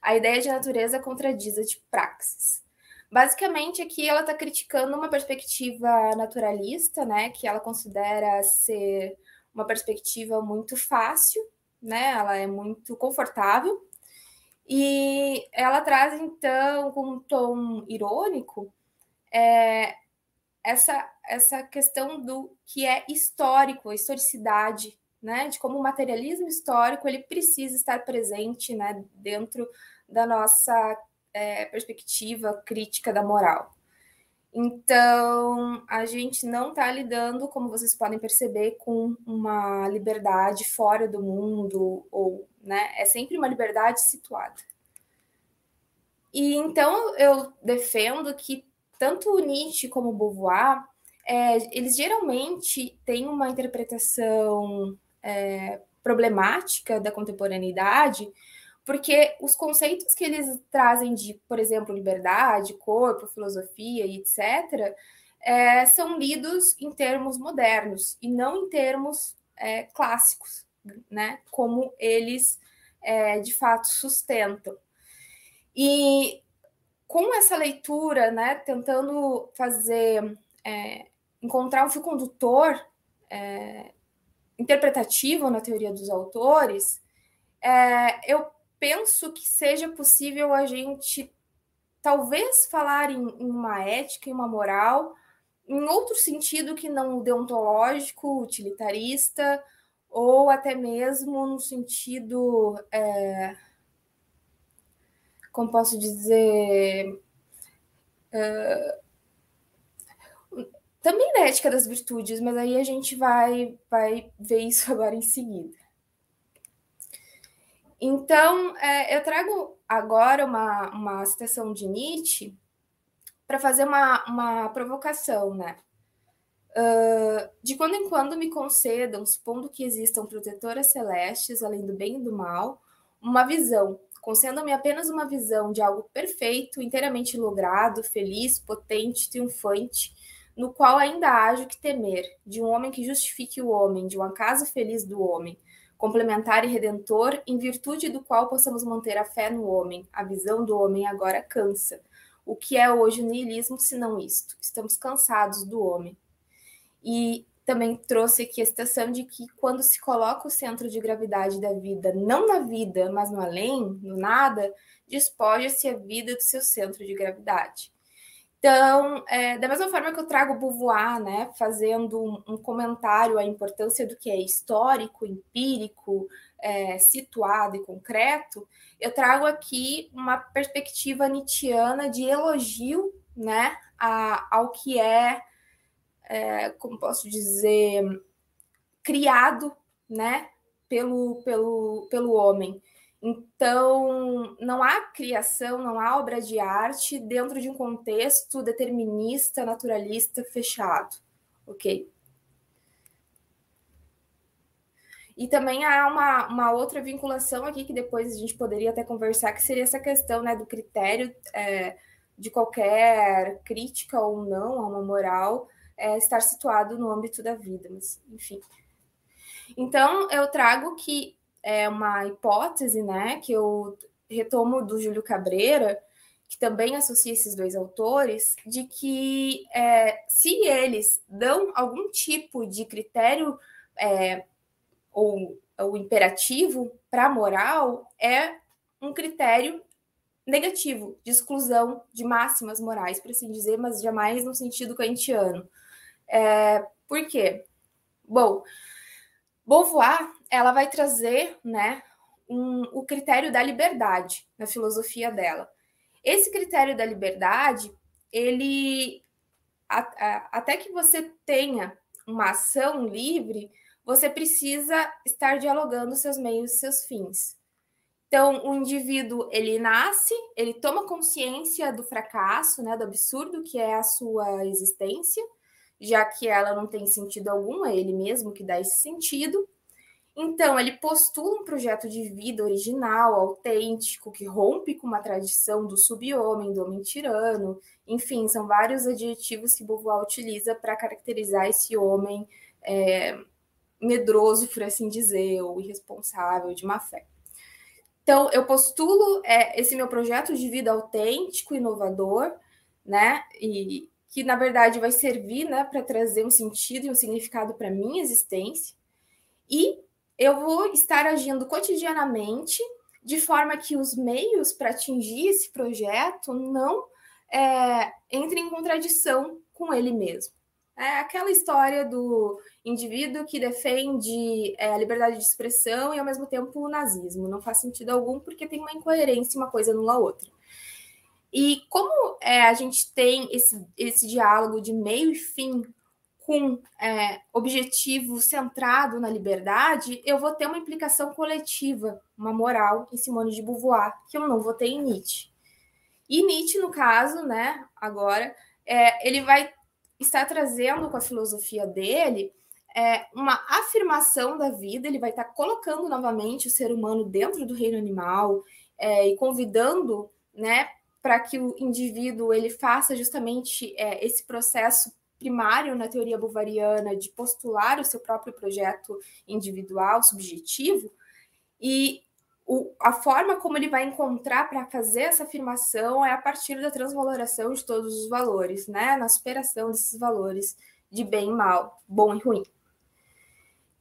A ideia de natureza contradiz a de praxis. Basicamente, aqui ela está criticando uma perspectiva naturalista, né, que ela considera ser uma perspectiva muito fácil, né? Ela é muito confortável. E ela traz, então, com um tom irônico, é, essa, essa questão do que é histórico, a historicidade, né? De como o materialismo histórico ele precisa estar presente né, dentro da nossa é, perspectiva crítica da moral. Então, a gente não está lidando, como vocês podem perceber, com uma liberdade fora do mundo, ou, né, é sempre uma liberdade situada. E então eu defendo que tanto Nietzsche como Beauvoir, é, eles geralmente têm uma interpretação é, problemática da contemporaneidade, porque os conceitos que eles trazem de, por exemplo, liberdade, corpo, filosofia e etc., é, são lidos em termos modernos e não em termos é, clássicos, né? Como eles é, de fato sustentam. E com essa leitura, né, tentando fazer, é, encontrar um fio condutor é, interpretativo na teoria dos autores, é, eu penso que seja possível a gente talvez falar em, em uma ética e uma moral em outro sentido que não deontológico, utilitarista, ou até mesmo no sentido, é, como posso dizer, é, também da ética das virtudes, mas aí a gente vai, vai ver isso agora em seguida. Então, é, eu trago agora uma, uma citação de Nietzsche para fazer uma, uma provocação, né? Uh, de quando em quando me concedam, supondo que existam protetoras celestes, além do bem e do mal, uma visão, concedam-me apenas uma visão de algo perfeito, inteiramente logrado, feliz, potente, triunfante, no qual ainda haja que temer, de um homem que justifique o homem, de um acaso feliz do homem, complementar e redentor, em virtude do qual possamos manter a fé no homem. A visão do homem agora cansa. O que é hoje o niilismo, se não isto? Estamos cansados do homem. E também trouxe aqui a citação de que quando se coloca o centro de gravidade da vida, não na vida, mas no além, no nada, despoja-se a vida do seu centro de gravidade. Então, é, da mesma forma que eu trago Beauvoir, né, fazendo um, um comentário à importância do que é histórico, empírico, é, situado e concreto, eu trago aqui uma perspectiva nietzschiana de elogio né, a, ao que é, é, como posso dizer, criado né, pelo, pelo, pelo homem. Então, não há criação, não há obra de arte dentro de um contexto determinista, naturalista, fechado, ok? E também há uma, uma outra vinculação aqui que depois a gente poderia até conversar, que seria essa questão né, do critério é, de qualquer crítica ou não a uma moral é, estar situado no âmbito da vida, mas enfim. Então, eu trago que é uma hipótese, né, que eu retomo do Júlio Cabreira, que também associa esses dois autores, de que é, se eles dão algum tipo de critério é, ou, ou imperativo para a moral, é um critério negativo, de exclusão de máximas morais, por assim dizer, mas jamais no sentido kantiano. É, por quê? Bom, Beauvoir ela vai trazer né, um, o critério da liberdade na filosofia dela. Esse critério da liberdade, ele a, a, até que você tenha uma ação livre, você precisa estar dialogando seus meios e seus fins. Então, o indivíduo, ele nasce, ele toma consciência do fracasso, né, do absurdo que é a sua existência, já que ela não tem sentido algum, é ele mesmo que dá esse sentido. Então, ele postula um projeto de vida original, autêntico, que rompe com uma tradição do sub-homem, do homem tirano. Enfim, são vários adjetivos que Beauvoir utiliza para caracterizar esse homem é, medroso, por assim dizer, ou irresponsável, de má fé. Então, eu postulo é, esse meu projeto de vida autêntico, inovador, né? E que, na verdade, vai servir né, para trazer um sentido e um significado para minha existência. E eu vou estar agindo cotidianamente de forma que os meios para atingir esse projeto não é, entrem em contradição com ele mesmo. É aquela história do indivíduo que defende é, a liberdade de expressão e, ao mesmo tempo, o nazismo. Não faz sentido algum porque tem uma incoerência, uma coisa anula a outra. E como é, a gente tem esse, esse diálogo de meio e fim com é, objetivo centrado na liberdade, eu vou ter uma implicação coletiva, uma moral em Simone de Beauvoir, que eu não vou ter em Nietzsche. E Nietzsche, no caso, né, agora, é, ele vai estar trazendo com a filosofia dele é, uma afirmação da vida, ele vai estar colocando novamente o ser humano dentro do reino animal é, e convidando, né, para que o indivíduo ele faça justamente é, esse processo primário na teoria bovariana de postular o seu próprio projeto individual, subjetivo, e o, a forma como ele vai encontrar para fazer essa afirmação é a partir da transvaloração de todos os valores, né? Na superação desses valores de bem e mal, bom e ruim.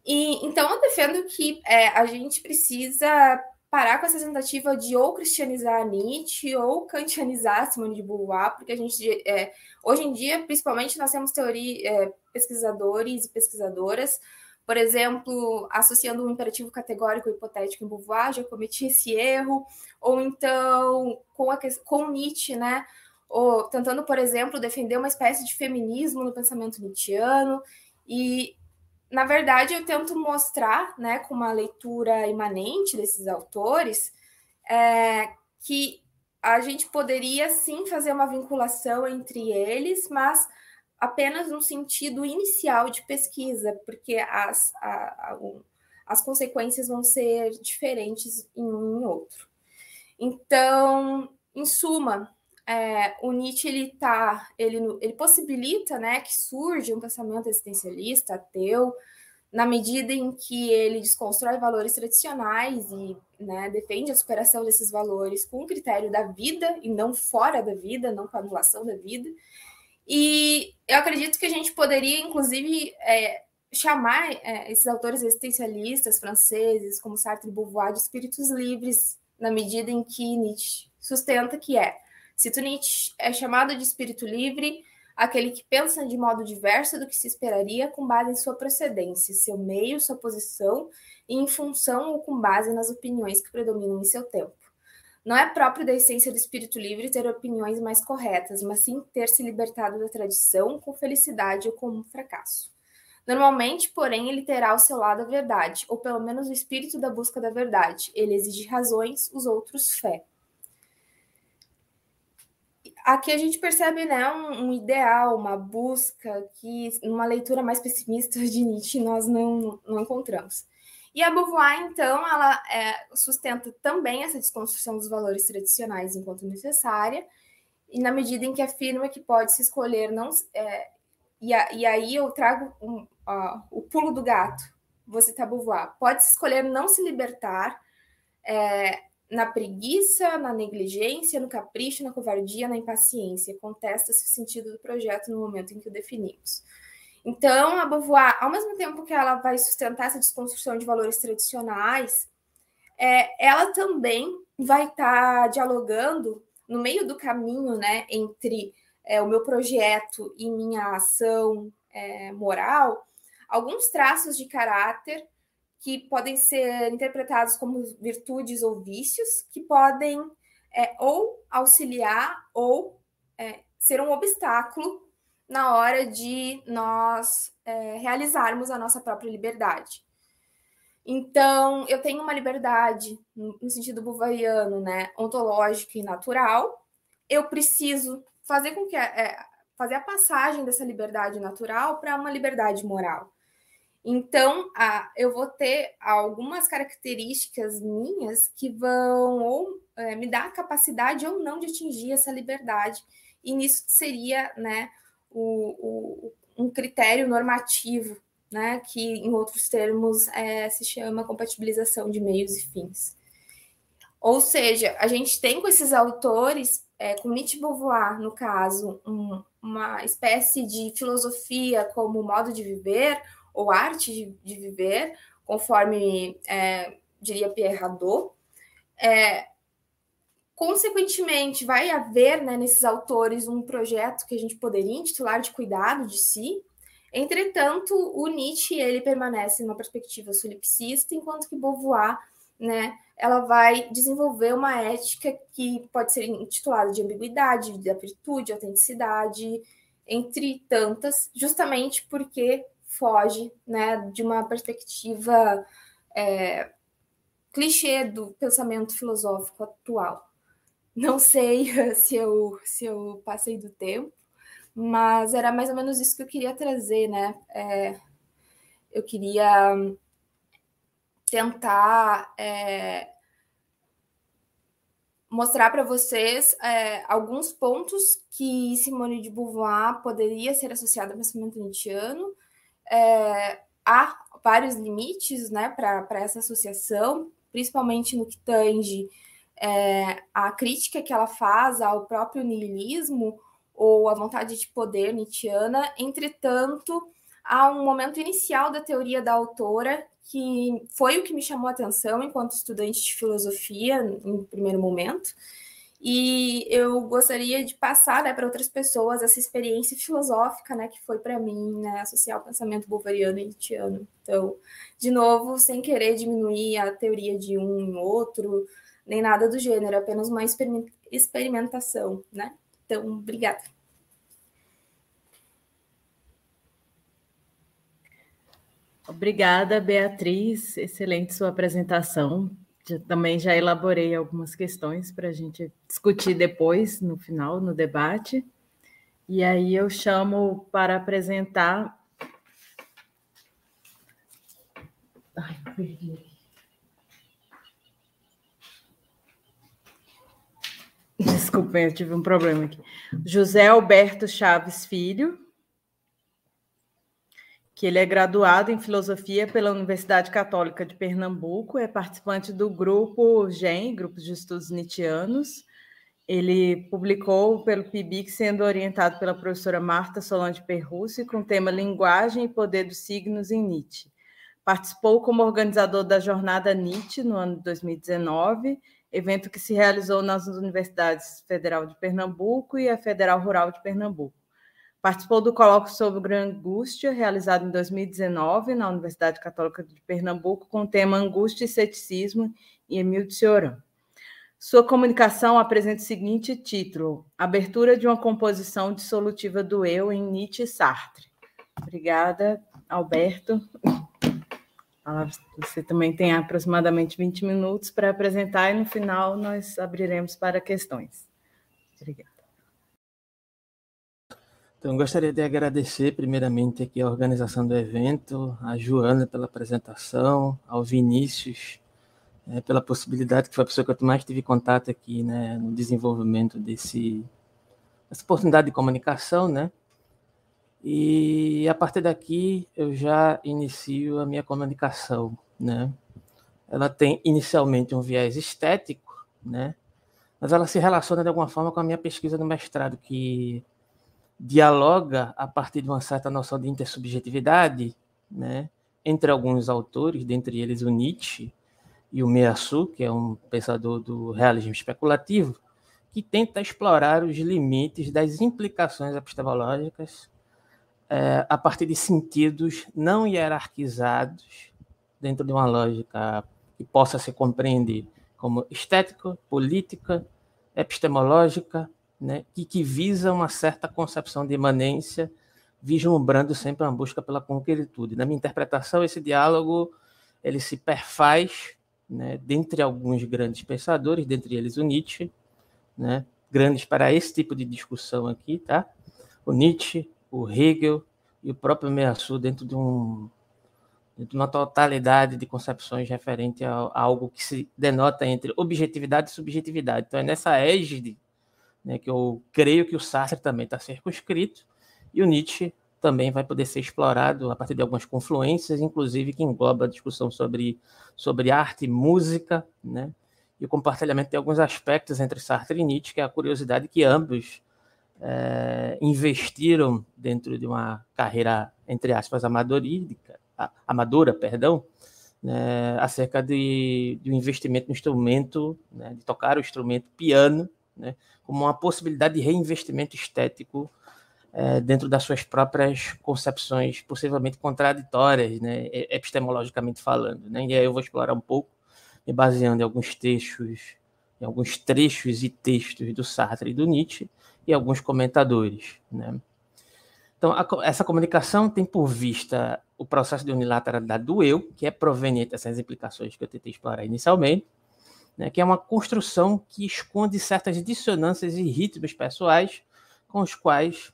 E então eu defendo que é, a gente precisa parar com essa tentativa de ou cristianizar Nietzsche ou kantianizar Simone de Beauvoir, porque a gente é, hoje em dia, principalmente, nós temos teoria, é, pesquisadores e pesquisadoras por exemplo, associando um imperativo categórico hipotético em Beauvoir, já cometi esse erro, ou então com, a, com Nietzsche, né? Ou tentando, por exemplo, defender uma espécie de feminismo no pensamento nietzschiano. E, na verdade, eu tento mostrar, né, com uma leitura imanente desses autores, é, que a gente poderia sim fazer uma vinculação entre eles, mas apenas no sentido inicial de pesquisa, porque as, a, a, as consequências vão ser diferentes em um e outro. Então, em suma, é, o Nietzsche ele tá, ele, ele possibilita, né, que surja um pensamento existencialista, ateu, na medida em que ele desconstrói valores tradicionais e né, defende a superação desses valores com o critério da vida e não fora da vida, não com a anulação da vida. E eu acredito que a gente poderia, inclusive, é, chamar é, esses autores existencialistas franceses, como Sartre e Beauvoir, de espíritos livres, na medida em que Nietzsche sustenta que é. Nietzsche, é chamado de espírito livre aquele que pensa de modo diverso do que se esperaria com base em sua procedência, seu meio, sua posição e em função ou com base nas opiniões que predominam em seu tempo. Não é próprio da essência do espírito livre ter opiniões mais corretas, mas sim ter se libertado da tradição com felicidade ou com um fracasso. Normalmente, porém, ele terá ao seu lado a verdade, ou pelo menos o espírito da busca da verdade. Ele exige razões, os outros fé. Aqui a gente percebe né, um, um ideal, uma busca que, numa leitura mais pessimista de Nietzsche, nós não, não encontramos. E a Beauvoir, então, ela é, sustenta também essa desconstrução dos valores tradicionais enquanto necessária, e na medida em que afirma que pode se escolher não. É, e, a, e, aí eu trago um, uh, o pulo do gato, vou citar Beauvoir. Pode se escolher não se libertar é, na preguiça, na negligência, no capricho, na covardia, na impaciência. Contesta-se o sentido do projeto no momento em que o definimos. Então, a Beauvoir, ao mesmo tempo que ela vai sustentar essa desconstrução de valores tradicionais, é, ela também vai estar tá dialogando no meio do caminho, né, entre é, o meu projeto e minha ação é, moral, alguns traços de caráter que podem ser interpretados como virtudes ou vícios, que podem é, ou auxiliar ou é, ser um obstáculo na hora de nós é, realizarmos a nossa própria liberdade. Então, eu tenho uma liberdade, no sentido bovariano, né, ontológica e natural. Eu preciso fazer com que é, fazer a passagem dessa liberdade natural para uma liberdade moral. Então, a, eu vou ter algumas características minhas que vão ou é, me dar a capacidade ou não de atingir essa liberdade. E nisso seria, né, o, o, um critério normativo, né, que em outros termos é, se chama compatibilização de meios e fins. Ou seja, a gente tem com esses autores, é, com Nietzsche Beauvoir, no caso, um, uma espécie de filosofia como modo de viver ou arte de, de viver, conforme é, diria Pierre Hadot, é, Consequentemente, vai haver né, nesses autores um projeto que a gente poderia intitular de cuidado de si. Entretanto, o Nietzsche ele permanece numa perspectiva solipsista, enquanto que Beauvoir, né, ela vai desenvolver uma ética que pode ser intitulada de ambiguidade, de apertude, autenticidade, entre tantas, justamente porque foge né, de uma perspectiva é, clichê do pensamento filosófico atual. Não sei se eu, se eu passei do tempo, mas era mais ou menos isso que eu queria trazer, né? É, eu queria tentar é, mostrar para vocês é, alguns pontos que Simone de Beauvoir poderia ser associada ao pensamento nietzschiano. É, há vários limites né, para essa associação, principalmente no que tange é, a crítica que ela faz ao próprio niilismo ou a vontade de poder nietzschiana. Entretanto, há um momento inicial da teoria da autora que foi o que me chamou a atenção enquanto estudante de filosofia, em primeiro momento. E eu gostaria de passar né, para outras pessoas essa experiência filosófica né, que foi para mim né, associar o pensamento bolvariano e nietzschiano. Então, de novo, sem querer diminuir a teoria de um em outro, nem nada do gênero, apenas uma experimentação. Né? Então, obrigada. Obrigada, Beatriz. Excelente sua apresentação. Já, também já elaborei algumas questões para a gente discutir depois, no final, no debate. E aí eu chamo para apresentar. Ai, perdi. Desculpem, eu tive um problema aqui. José Alberto Chaves Filho, que ele é graduado em filosofia pela Universidade Católica de Pernambuco, é participante do grupo GEM, Grupos de Estudos Nietzschianos. Ele publicou pelo PIBIC, sendo orientado pela professora Marta Solange Perrussi, com o tema Linguagem e Poder dos Signos em Nietzsche. Participou como organizador da Jornada Nietzsche no ano de 2019, evento que se realizou nas Universidades Federal de Pernambuco e a Federal Rural de Pernambuco. Participou do colóquio sobre angústia, realizado em 2019 na Universidade Católica de Pernambuco, com o tema Angústia e Ceticismo, em Emil de Cioran. Sua comunicação apresenta o seguinte título: Abertura de uma composição dissolutiva do eu em Nietzsche e Sartre. Obrigada, Alberto. Você também tem aproximadamente 20 minutos para apresentar e no final nós abriremos para questões. Obrigada. Então, gostaria de agradecer primeiramente aqui a organização do evento, a Joana pela apresentação, ao Vinícius é, pela possibilidade, que foi a pessoa que eu mais tive contato aqui né, no desenvolvimento desse, dessa oportunidade de comunicação, né? E a partir daqui eu já inicio a minha comunicação, né? Ela tem inicialmente um viés estético, né? Mas ela se relaciona de alguma forma com a minha pesquisa no mestrado, que dialoga a partir de uma certa noção de intersubjetividade, né, entre alguns autores, dentre eles o Nietzsche e o Meassu, que é um pensador do realismo especulativo, que tenta explorar os limites das implicações epistemológicas é, a partir de sentidos não hierarquizados dentro de uma lógica que possa se compreender como estética, política, epistemológica, né, e que visa uma certa concepção de imanência, vislumbrando sempre uma busca pela concretude. Na minha interpretação, esse diálogo ele se perfaz né, dentre alguns grandes pensadores, dentre eles o Nietzsche, né, grandes para esse tipo de discussão aqui, tá? O Nietzsche, o Hegel e o próprio Meassu dentro de um uma totalidade de concepções referente a, algo que se denota entre objetividade e subjetividade. Então é nessa égide né, que eu creio que o Sartre também está circunscrito, e o Nietzsche também vai poder ser explorado a partir de algumas confluências, inclusive que engloba a discussão sobre, sobre arte, música, né, e o compartilhamento de alguns aspectos entre Sartre e Nietzsche, que é a curiosidade que ambos é, investiram dentro de uma carreira, entre aspas, amadorídica, amadora, perdão, né, acerca de, de um investimento no instrumento, né, de tocar o instrumento piano, né, como uma possibilidade de reinvestimento estético é, dentro das suas próprias concepções, possivelmente contraditórias, né, epistemologicamente falando. Né? E aí eu vou explorar um pouco, me baseando em alguns textos, em alguns trechos e textos do Sartre e do Nietzsche, e alguns comentadores. Né? Então, a, essa comunicação tem por vista o processo de unilateralidade do eu, que é proveniente dessas implicações que eu tentei explorar inicialmente, né, que é uma construção que esconde certas dissonâncias e ritmos pessoais com os quais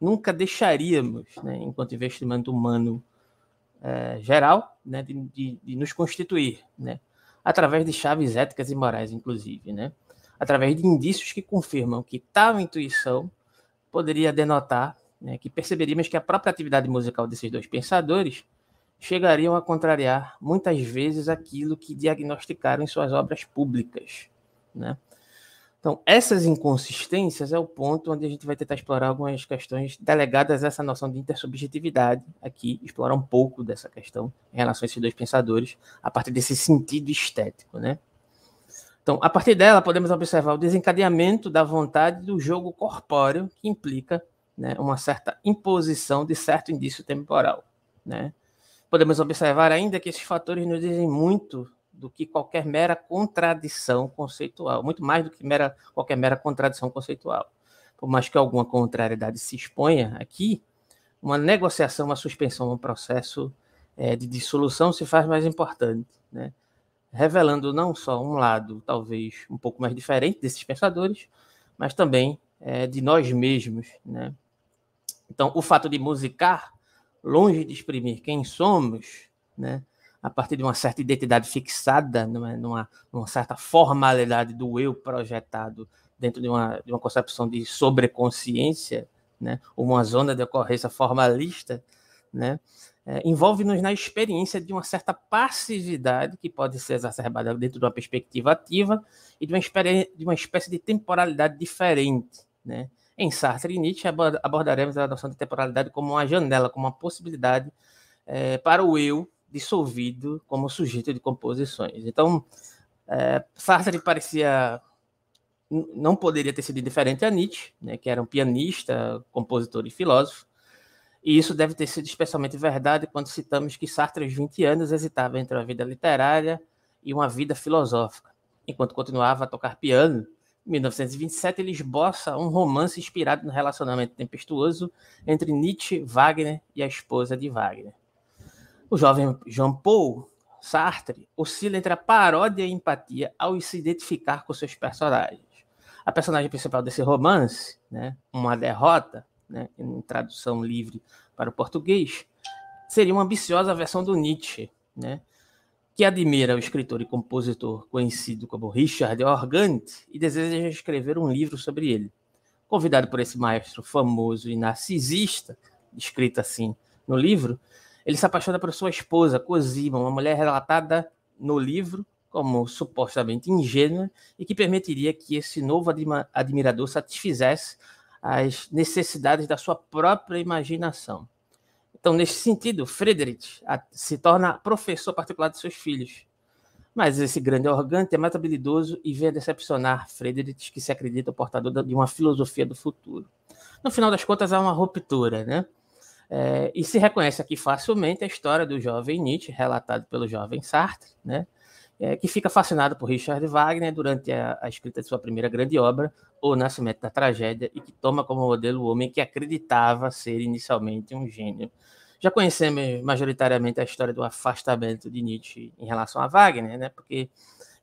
nunca deixaríamos, né, enquanto investimento humano é, geral, né, de, de, de, nos constituir, né, através de chaves éticas e morais, inclusive, né, através de indícios que confirmam que tal intuição poderia denotar né, que perceberíamos que a própria atividade musical desses dois pensadores chegariam a contrariar muitas vezes aquilo que diagnosticaram em suas obras públicas. Né? Então, essas inconsistências é o ponto onde a gente vai tentar explorar algumas questões delegadas a essa noção de intersubjetividade aqui, explorar um pouco dessa questão em relação a esses dois pensadores, a partir desse sentido estético. Né? Então, a partir dela, podemos observar o desencadeamento da vontade do jogo corpóreo, que implica né, uma certa imposição de certo indício temporal. Né? Podemos observar ainda que esses fatores nos dizem muito do que qualquer mera contradição conceitual, muito mais do que mera, qualquer mera contradição conceitual. Por mais que alguma contrariedade se exponha aqui, uma negociação, uma suspensão, um processo é, de dissolução se faz mais importante, né? revelando não só um lado talvez um pouco mais diferente desses pensadores, mas também é, de nós mesmos. Né? Então, o fato de musicar longe de exprimir quem somos, né, a partir de uma certa identidade fixada, numa, numa, numa certa formalidade do eu projetado dentro de uma, de uma concepção de sobreconsciência, né, uma zona de ocorrência formalista, né, é, envolve-nos na experiência de uma certa passividade que pode ser exacerbada dentro de uma perspectiva ativa e de uma, de uma espécie de temporalidade diferente, né, em Sartre e Nietzsche, abordaremos a noção de temporalidade como uma janela, como uma possibilidade é, para o eu dissolvido como sujeito de composições. Então, é, Sartre parecia não poderia ter sido diferente a Nietzsche, né, que era um pianista, compositor e filósofo, e isso deve ter sido especialmente verdade quando citamos que Sartre, aos 20 anos, hesitava entre uma vida literária e uma vida filosófica, enquanto continuava a tocar piano 1927, ele esboça um romance inspirado no relacionamento tempestuoso entre Nietzsche, Wagner e a esposa de Wagner. O jovem Jean Paul Sartre oscila entre a paródia e a empatia ao se identificar com seus personagens. A personagem principal desse romance, né, uma derrota, né, em tradução livre para o português, seria uma ambiciosa versão do Nietzsche, né, que admira o escritor e compositor conhecido como Richard Organt e deseja escrever um livro sobre ele. Convidado por esse maestro famoso e narcisista, escrito assim no livro, ele se apaixona por sua esposa, Cosima, uma mulher relatada no livro como supostamente ingênua e que permitiria que esse novo admirador satisfizesse as necessidades da sua própria imaginação. Então, nesse sentido, Friedrich se torna professor particular de seus filhos. Mas esse grande organte é mais habilidoso e vem a decepcionar Friedrich, que se acredita portador de uma filosofia do futuro. No final das contas, há uma ruptura, né? É, e se reconhece aqui facilmente a história do jovem Nietzsche, relatado pelo jovem Sartre, né? É, que fica fascinado por Richard Wagner durante a, a, escrita de sua primeira grande obra, O Nascimento da Tragédia, e que toma como modelo o homem que acreditava ser inicialmente um gênio. Já conhecemos majoritariamente a história do afastamento de Nietzsche em relação a Wagner, né? porque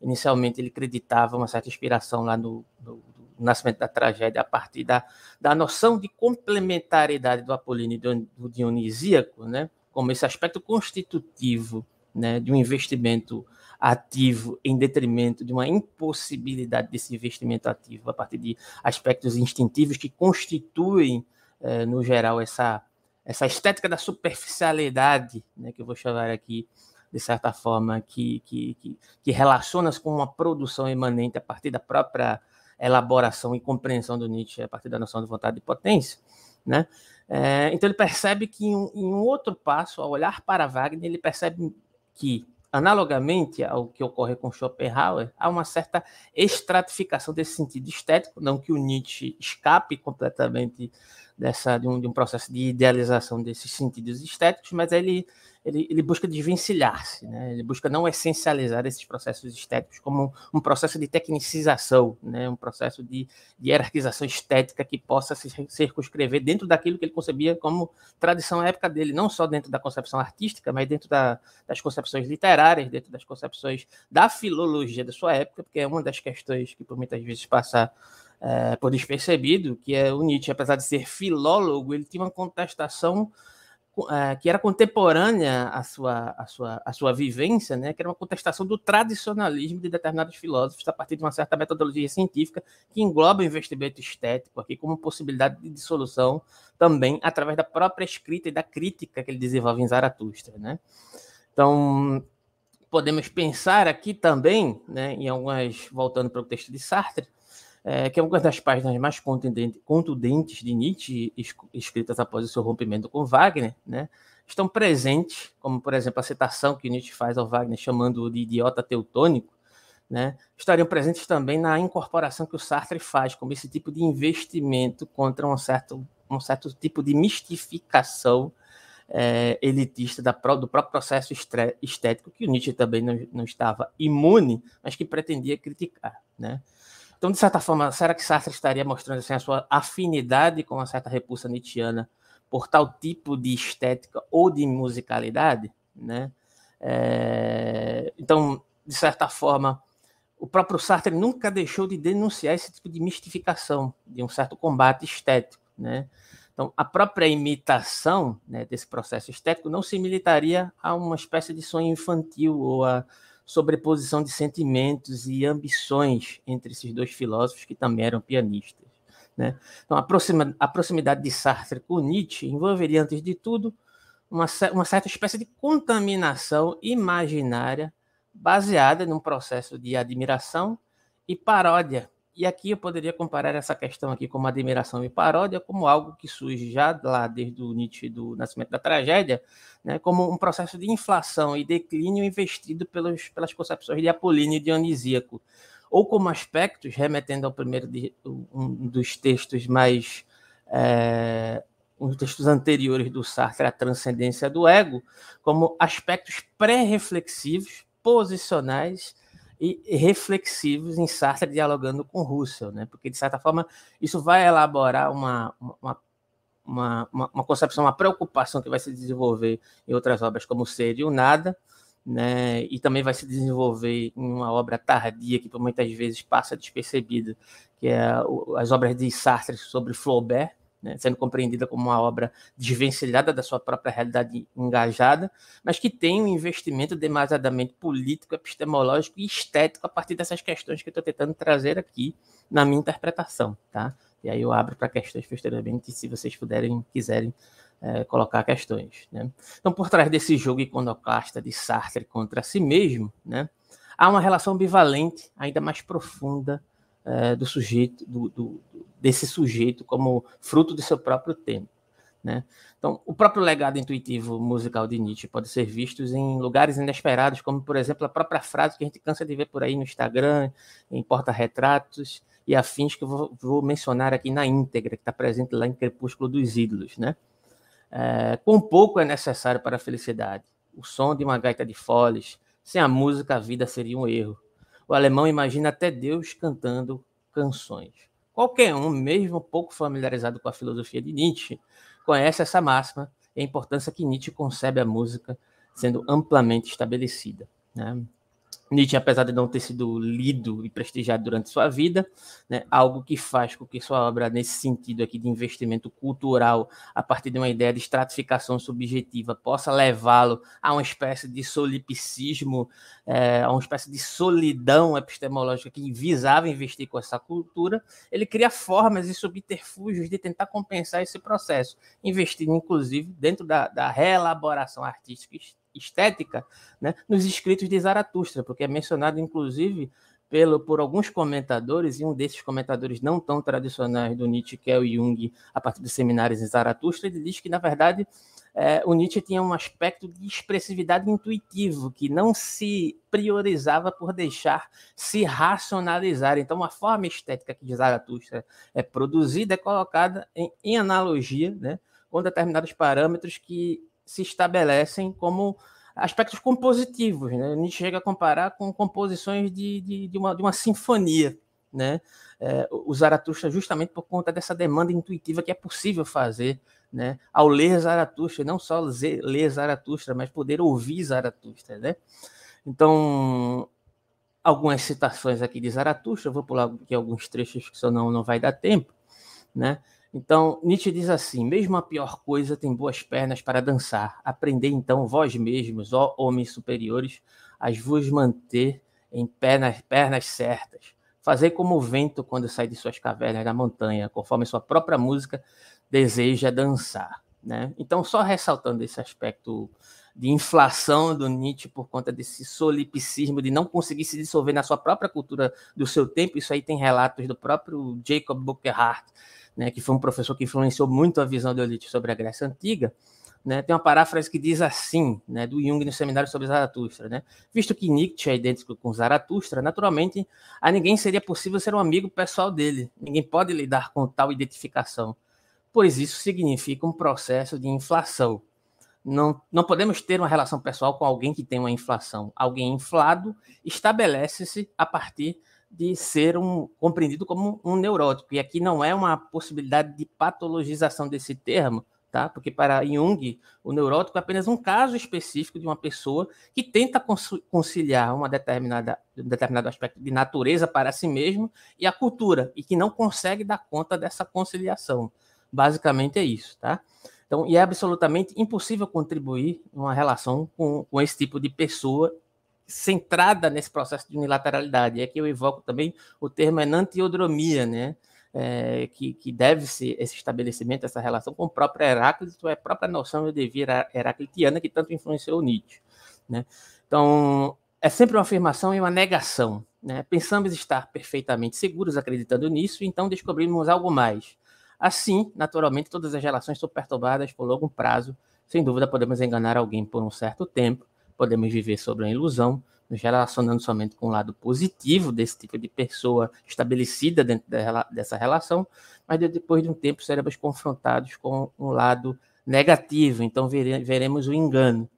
inicialmente ele acreditava uma certa inspiração lá no, no, no nascimento da tragédia a partir da, da noção de complementariedade do Apolíneo e do Dionisíaco, né? como esse aspecto constitutivo né? de um investimento ativo em detrimento de uma impossibilidade desse investimento ativo a partir de aspectos instintivos que constituem, eh, no geral, essa essa estética da superficialidade, né, que eu vou chamar aqui, de certa forma, que, que, que, que relaciona-se com uma produção imanente a partir da própria elaboração e compreensão do Nietzsche, a partir da noção de vontade e potência, né? É, então ele percebe que em um, em um, outro passo, ao olhar para Wagner, ele percebe que, analogamente ao que ocorre com Schopenhauer, há uma certa estratificação desse sentido estético, não que o Nietzsche escape completamente dessa, de, um, de um processo de idealização desses sentidos estéticos, mas ele, ele, ele busca desvencilhar-se, né? ele busca não essencializar esses processos estéticos como um, um processo de tecnicização, né? um processo de, de hierarquização estética que possa se circunscrever dentro daquilo que ele concebia como tradição à época dele, não só dentro da concepção artística, mas dentro da, das concepções literárias, dentro das concepções da filologia da sua época, porque é uma das questões que por muitas vezes passa é, por despercebido, que é o Nietzsche, apesar de ser filólogo, ele tinha uma contestação é, que era contemporânea à sua, à sua, à sua vivência, né, que era uma contestação do tradicionalismo de determinados filósofos a partir de uma certa metodologia científica que engloba o investimento estético aqui como possibilidade de dissolução também através da própria escrita e da crítica que ele desenvolve em Zaratustra. Né? Então, podemos pensar aqui também, né, em algumas, voltando para o texto de Sartre, é, que é uma das páginas mais contundentes de Nietzsche, escritas após o seu rompimento com Wagner, né, estão presentes, como, por exemplo, a citação que Nietzsche faz ao Wagner, chamando-o de idiota teutônico, né, estariam presentes também na incorporação que o Sartre faz, como esse tipo de investimento contra um certo, um certo tipo de mistificação é, elitista da, do próprio processo estético, que o Nietzsche também não, não estava imune, mas que pretendia criticar. Né? Então, de certa forma, será que Sartre estaria mostrando assim, a sua afinidade com uma certa repulsa nietzschiana por tal tipo de estética ou de musicalidade? Né? É, então, de certa forma, o próprio Sartre nunca deixou de denunciar esse tipo de mistificação, de um certo combate estético. Né? Então, a própria imitação né, desse processo estético não se limitaria a uma espécie de sonho infantil ou a sobreposição de sentimentos e ambições entre esses dois filósofos que também eram pianistas. Né? Então, a, proxima, a proximidade de Sartre com Nietzsche envolveria, antes de tudo, uma, uma certa espécie de contaminação imaginária baseada num processo de admiração e paródia e aqui eu poderia comparar essa questão aqui como admiração e paródia como algo que surge já lá desde o Nietzsche do Nascimento da Tragédia, né, como um processo de inflação e declínio investido pelos, pelas concepções de Apolíneo e Dionisíaco, ou como aspectos, remetendo ao primeiro de, um dos textos mais é, um dos textos anteriores do Sartre, a transcendência do ego, como aspectos pré-reflexivos, posicionais e reflexivos em Sartre dialogando com Russell, né? porque, de certa forma, isso vai elaborar uma, uma, uma, uma, concepção, uma preocupação que vai se desenvolver em outras obras, como o Ser e o Nada, né? e também vai se desenvolver em uma obra tardia, que muitas vezes passa despercebida, que é as obras de Sartre sobre Flaubert, né, sendo compreendida como uma obra desvencilhada da sua própria realidade engajada, mas que tem um investimento demasiadamente político, epistemológico e estético a partir dessas questões que eu estou tentando trazer aqui na minha interpretação, tá? E aí eu abro para questões posteriormente, se vocês puderem, quiserem é, colocar questões, né? Então, por trás desse jogo iconoclasta de Sartre contra si mesmo, né, há uma relação ambivalente, ainda mais profunda, é, do sujeito, do, do, desse sujeito como fruto do seu próprio tempo. Né? Então, o próprio legado intuitivo musical de Nietzsche pode ser visto em lugares inesperados, como, por exemplo, a própria frase que a gente cansa de ver por aí no Instagram, em porta-retratos e afins, que eu vou, vou, mencionar aqui na íntegra, que está presente lá em Crepúsculo dos Ídolos. Né? É, pouco é necessário para a felicidade. O som de uma gaita de foles, sem a música a vida seria um erro. O alemão imagina até Deus cantando canções. Qualquer um, mesmo pouco familiarizado com a filosofia de Nietzsche, conhece essa máxima e a importância que Nietzsche concebe a música sendo amplamente estabelecida. Né? Nietzsche, apesar de não ter sido lido e prestigiado durante sua vida, né, algo que faz com que sua obra, nesse sentido aqui de investimento cultural, a partir de uma ideia de estratificação subjetiva, possa levá-lo a uma espécie de solipsismo, é, a uma espécie de solidão epistemológica que visava investir com essa cultura, ele cria formas e subterfúgios de tentar compensar esse processo, investindo, inclusive, dentro da, da reelaboração artística estética né, nos escritos de Zaratustra, porque é mencionado, inclusive, pelo, por alguns comentadores, e um desses comentadores não tão tradicionais do Nietzsche, que é o Jung, a partir dos seminários em Zaratustra, ele diz que, na verdade, é, o Nietzsche tinha um aspecto de expressividade intuitivo, que não se priorizava por deixar se racionalizar. Então, a forma estética que de Zaratustra é produzida é colocada em, em analogia né, com determinados parâmetros que se estabelecem como aspectos compositivos. Né? Gente chega a comparar com composições de, de, de, uma, de uma sinfonia. Né? É, o Zaratustra, justamente por conta dessa demanda intuitiva que é possível fazer né? ao ler Zaratustra, não só ler Zaratustra, mas poder ouvir Zaratustra. Né? Então, algumas citações aqui de Zaratustra, vou pular aqui alguns trechos que só não, não vai dar tempo. Né? Então, Nietzsche diz assim: mesmo a pior coisa tem boas pernas para dançar. Aprendei então, vós mesmos, ó homens superiores, a vos manter em pernas, pernas certas. Fazei como o vento quando sai de suas cavernas da montanha, conforme sua própria música deseja dançar. Né? Então, só ressaltando esse aspecto de inflação do Nietzsche por conta desse solipsismo, de não conseguir se dissolver na sua própria cultura do seu tempo, isso aí tem relatos do próprio Jacob Burckhardt, né, que foi um professor que influenciou muito a visão de Nietzsche sobre a Grécia Antiga, né, tem uma paráfrase que diz assim, né, do Jung no seminário sobre Zaratustra, né, visto que Nietzsche é idêntico com Zaratustra, naturalmente a ninguém seria possível ser um amigo pessoal dele, ninguém pode lidar com tal identificação, pois isso significa um processo de inflação. Não, não podemos ter uma relação pessoal com alguém que tem uma inflação. Alguém inflado estabelece-se a partir de ser um compreendido como um neurótico. E aqui não é uma possibilidade de patologização desse termo, tá? Porque para Jung, o neurótico é apenas um caso específico de uma pessoa que tenta conciliar uma determinada, um determinado aspecto de natureza para si mesmo e a cultura, e que não consegue dar conta dessa conciliação. Basicamente é isso, tá? Então, e é absolutamente impossível contribuir numa relação com, com esse tipo de pessoa centrada nesse processo de unilateralidade. É que eu evoco também o termo enantiodromia, né? É, que, que deve ser esse estabelecimento, essa relação com o próprio Heráclito, é a própria noção de devir heraclitiana que tanto influenciou Nietzsche. Né? Então, é sempre uma afirmação e uma negação. Né? Pensamos estar perfeitamente seguros acreditando nisso, então descobrimos algo mais. Assim, naturalmente, todas as relações são perturbadas por longo prazo. Sem dúvida, podemos enganar alguém por um certo tempo, podemos viver sobre uma ilusão, nos relacionando somente com o lado positivo desse tipo de pessoa estabelecida dentro dessa relação, mas depois de um tempo seremos confrontados com um lado negativo, então veremos o engano.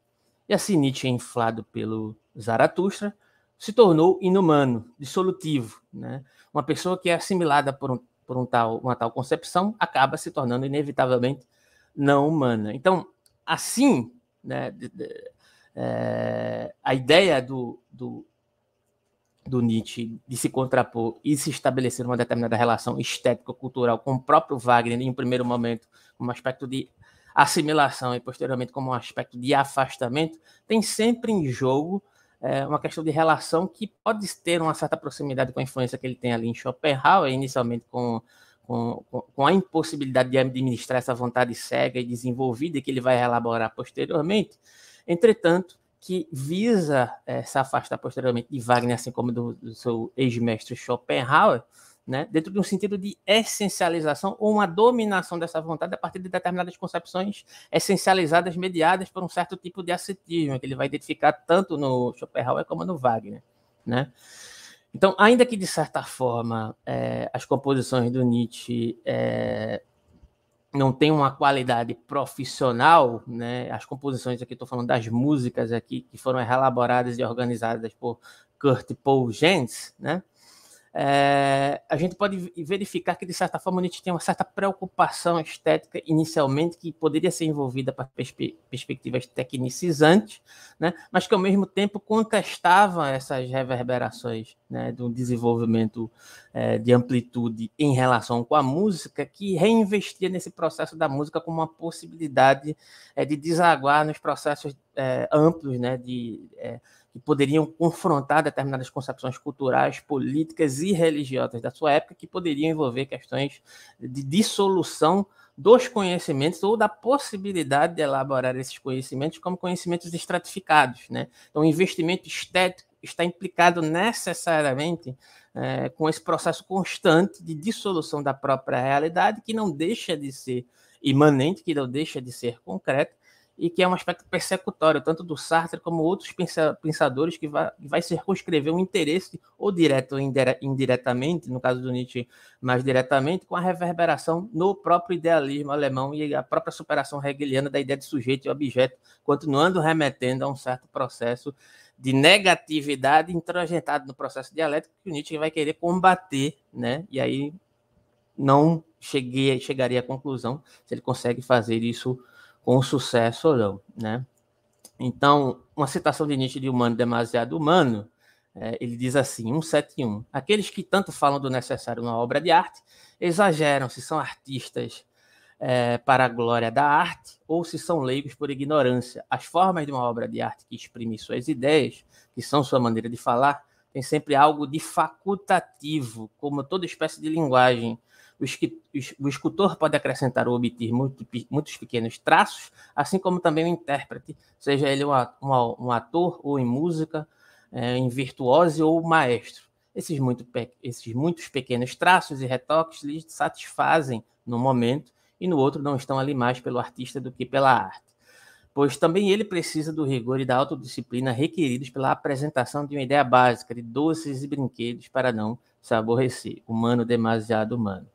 E assim Nietzsche, inflado pelo Zaratustra, se tornou inumano, dissolutivo, né? uma pessoa que é assimilada por um, por um tal, uma tal concepção acaba se tornando inevitavelmente não humana. Então, assim, né, de, de, é, a ideia do, do, do, Nietzsche de se contrapor e se estabelecer uma determinada relação estético-cultural com o próprio Wagner, em um primeiro momento, como um aspecto de assimilação e posteriormente como um aspecto de afastamento, tem sempre em jogo é, uma questão de relação que pode ter uma certa proximidade com a influência que ele tem ali em Schopenhauer, inicialmente com, com, com a impossibilidade de administrar essa vontade cega e desenvolvida que ele vai elaborar posteriormente, Entretanto, que visa é, se afastar posteriormente de Wagner, assim como do, do seu ex-mestre Schopenhauer, né, dentro de um sentido de essencialização ou uma dominação dessa vontade a partir de determinadas concepções essencializadas, mediadas por um certo tipo de ascetismo, que ele vai identificar tanto no Schopenhauer como no Wagner. Né? Então, ainda que de certa forma é, as composições do Nietzsche é, não tem uma qualidade profissional, né? As composições aqui, estou falando das músicas aqui que foram elaboradas e organizadas por Kurt Paul Jens, né? É, a gente pode verificar que, de certa forma, Nietzsche tem uma certa preocupação estética inicialmente, que poderia ser envolvida para perspe perspectivas tecnicizantes, né, mas que, ao mesmo tempo, contestava essas reverberações né, do desenvolvimento é, de amplitude em relação com a música, que reinvestia nesse processo da música como uma possibilidade é, de desaguar nos processos é, amplos né, de é, que poderiam confrontar determinadas concepções culturais, políticas e religiosas da sua época, que poderiam envolver questões de dissolução dos conhecimentos ou da possibilidade de elaborar esses conhecimentos como conhecimentos estratificados. Né? Então, investimento estético está implicado necessariamente é, com esse processo constante de dissolução da própria realidade, que não deixa de ser imanente, que não deixa de ser concreto, e que é um aspecto persecutório, tanto do Sartre como outros pensadores, que vai, vai circunscrever um interesse, ou direto ou indiretamente, no caso do Nietzsche, mais diretamente, com a reverberação no próprio idealismo alemão e a própria superação hegeliana da ideia de sujeito e objeto, continuando remetendo a um certo processo de negatividade introjetado no processo dialético que o Nietzsche vai querer combater, né? E aí não cheguei, chegaria à conclusão se ele consegue fazer isso com sucesso ou não, né? Então, uma citação de Nietzsche de Humano Demasiado Humano, é, ele diz assim, 171, aqueles que tanto falam do necessário numa obra de arte, exageram se são artistas é, para a glória da arte ou se são leigos por ignorância. As formas de uma obra de arte que exprime suas ideias, que são sua maneira de falar, tem sempre algo de facultativo, como toda espécie de linguagem. O escultor pode acrescentar ou obter muitos pequenos traços, assim como também o intérprete, seja ele um ator ou em música, é, em virtuose ou maestro. Esses, muito, esses muitos pequenos traços e retoques lhe satisfazem no momento e no outro não estão ali mais pelo artista do que pela arte. Pois também ele precisa do rigor e da autodisciplina requeridos pela apresentação de uma ideia básica de doces e brinquedos para não se aborrecer. Humano demasiado humano.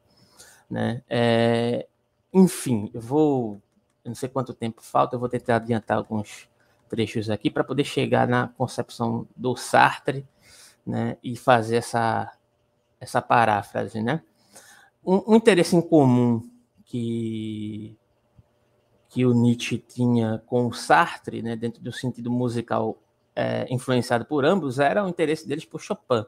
Né? É, enfim, eu vou. Eu não sei quanto tempo falta, eu vou tentar adiantar alguns trechos aqui para poder chegar na concepção do Sartre né, e fazer essa, essa paráfrase. Né? Um, um interesse em comum que, que o Nietzsche tinha com o Sartre, né, dentro do sentido musical é, influenciado por ambos, era o interesse deles por Chopin.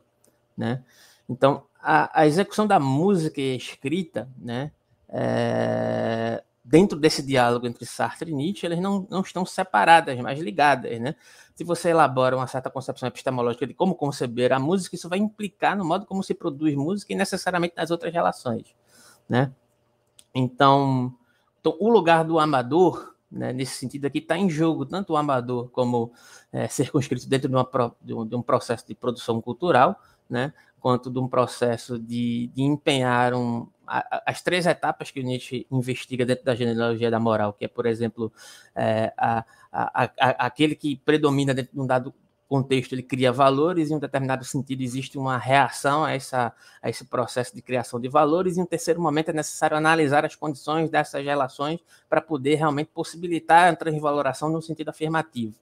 Né? Então, a, a execução da música e escrita, né, é, dentro desse diálogo entre Sartre e Nietzsche, eles não, não estão separadas, mas ligadas. Né? Se você elabora uma certa concepção epistemológica de como conceber a música, isso vai implicar no modo como se produz música e necessariamente nas outras relações. Né? Então, então, o lugar do amador, né, nesse sentido aqui, está em jogo, tanto o amador como é, circunscrito dentro de, uma, um, de, um, processo de produção cultural, né, quanto de um processo de, de empenhar um, a, as três etapas que o Nietzsche investiga dentro da genealogia da moral, que é, por exemplo, é, a, a, aquele que predomina dentro de um dado contexto ele cria valores, em um determinado sentido existe uma reação a, essa, a esse processo de criação de valores, e em um terceiro momento é necessário analisar as condições dessas relações para poder realmente possibilitar a transvaloração no sentido afirmativo.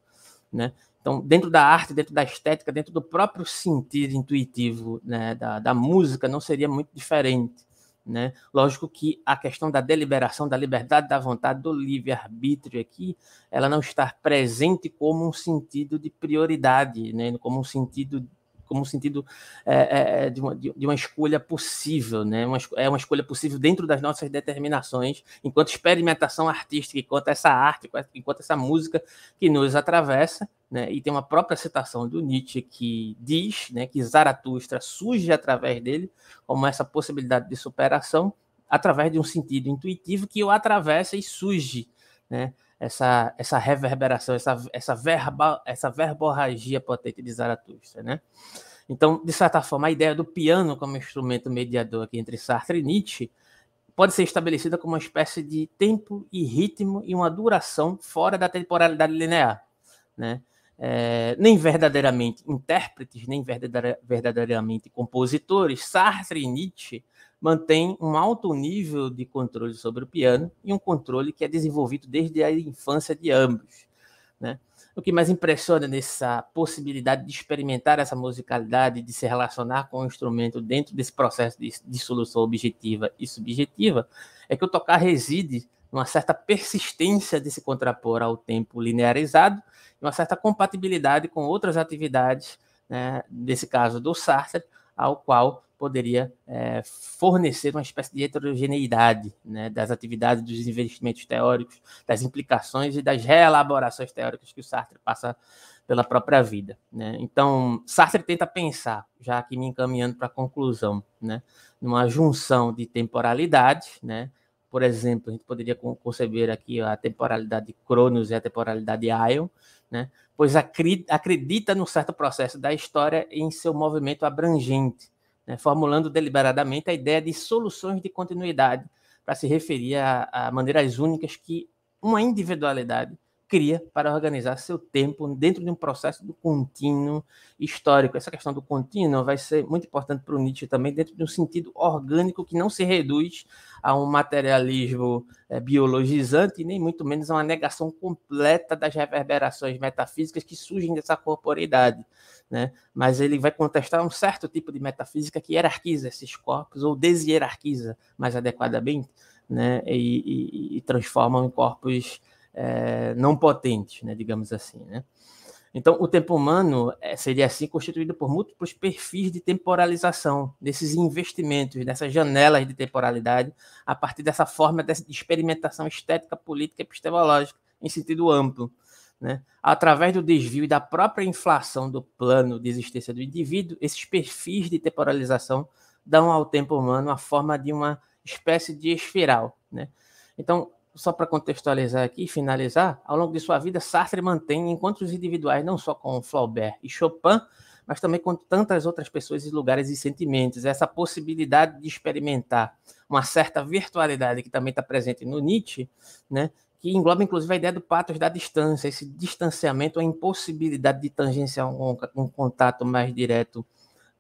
Né? Então, dentro da arte, dentro da estética, dentro do próprio sentido intuitivo né, da, da música, não seria muito diferente. Né? Lógico que a questão da deliberação, da liberdade da vontade, do livre-arbítrio aqui, ela não está presente como um sentido de prioridade, né? como um sentido como um sentido é, é, é, de, uma, de, uma, escolha possível, né? Uma, é uma escolha possível dentro das nossas determinações, enquanto experimentação artística, enquanto essa arte, enquanto essa música que nos atravessa, né? E tem uma própria citação do Nietzsche que diz, né, que Zaratustra surge através dele como essa possibilidade de superação através de um sentido intuitivo que o atravessa e surge, né? Essa, essa reverberação, essa, essa, verba, essa verborragia potente de Zaratustra. Né? Então, de certa forma, a ideia do piano como instrumento mediador aqui entre Sartre e Nietzsche pode ser estabelecida como uma espécie de tempo e ritmo e uma duração fora da temporalidade linear. Né? É, nem verdadeiramente intérpretes, nem verdadeiramente compositores, Sartre e Nietzsche mantém um alto nível de controle sobre o piano e um controle que é desenvolvido desde a infância de ambos. Né? O que mais impressiona nessa possibilidade de experimentar essa musicalidade, de se relacionar com o instrumento dentro desse processo de, solução objetiva e subjetiva, é que o tocar reside numa certa persistência de se contrapor ao tempo linearizado e uma certa compatibilidade com outras atividades, né, nesse caso do Sartre, ao qual poderia é, fornecer uma espécie de heterogeneidade né, das atividades, dos investimentos teóricos, das implicações e das reelaborações teóricas que o Sartre passa pela própria vida. Né? Então, Sartre tenta pensar, já aqui me encaminhando para a conclusão, né, numa junção de temporalidade, né? por exemplo, a gente poderia conceber aqui a temporalidade de Cronos e a temporalidade de Ion, né? pois acredita num certo processo da história em seu movimento abrangente, né, formulando deliberadamente a ideia de soluções de continuidade para se referir a, a maneiras únicas que uma individualidade cria para organizar seu tempo dentro de um processo do contínuo histórico. Essa questão do contínuo vai ser muito importante para o Nietzsche também, dentro de um sentido orgânico que não se reduz a um materialismo é, biologizante, nem muito menos a uma negação completa das reverberações metafísicas que surgem dessa corporeidade. Né? Mas ele vai contestar um certo tipo de metafísica que hierarquiza esses corpos ou deshierarquiza mais adequadamente né? e, e, e transforma em corpos é, não potentes, né, digamos assim. Né? Então, o tempo humano é, seria assim constituído por múltiplos perfis de temporalização, desses investimentos, dessas janelas de temporalidade, a partir dessa forma de experimentação estética, política e epistemológica, em sentido amplo. Né? Através do desvio e da própria inflação do plano de existência do indivíduo, esses perfis de temporalização dão ao tempo humano a forma de uma espécie de espiral. Né? Então, só para contextualizar aqui e finalizar, ao longo de sua vida, Sartre mantém encontros individuais não só com Flaubert e Chopin, mas também com tantas outras pessoas e lugares e sentimentos. Essa possibilidade de experimentar uma certa virtualidade que também está presente no Nietzsche, né, que engloba inclusive a ideia do patos da distância, esse distanciamento, a impossibilidade de tangenciar um, um contato mais direto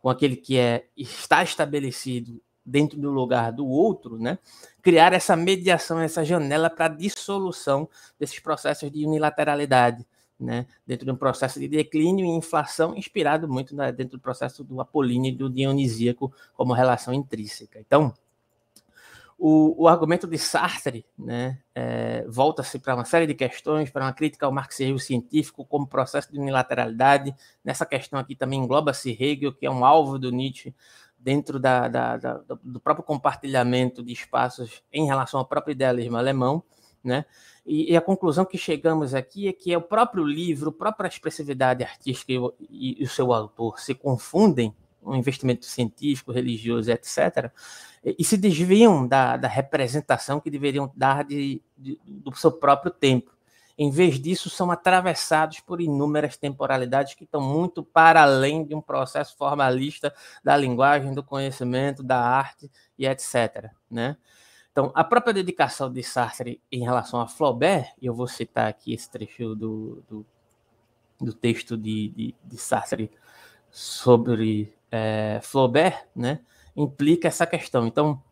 com aquele que é está estabelecido dentro do lugar do outro, né? criar essa mediação, essa janela para dissolução desses processos de unilateralidade, né? dentro de um processo de declínio e inflação, inspirado muito né, dentro do processo do apolíneo e do dionisíaco como relação intrínseca. Então, o, o argumento de Sartre né, é, volta-se para uma série de questões, para uma crítica ao marxismo científico como processo de unilateralidade. Nessa questão aqui também engloba-se Hegel, que é um alvo do Nietzsche, dentro da, da, da, do próprio compartilhamento de espaços em relação ao próprio idealismo alemão, né? E, e, a conclusão que chegamos aqui é que é o próprio livro, a própria expressividade artística e, e, e o seu autor se confundem, um investimento científico, religioso, etc., e, se desviam da, da, representação que deveriam dar de, de, do seu próprio tempo. Em vez disso, são atravessados por inúmeras temporalidades que estão muito para além de um processo formalista da linguagem, do conhecimento, da arte e etc. Né? Então, a própria dedicação de Sartre em relação a Flaubert, e eu vou citar aqui esse trecho do, do, do texto de, de, de, Sartre sobre é, Flaubert, né, implica essa questão. Então,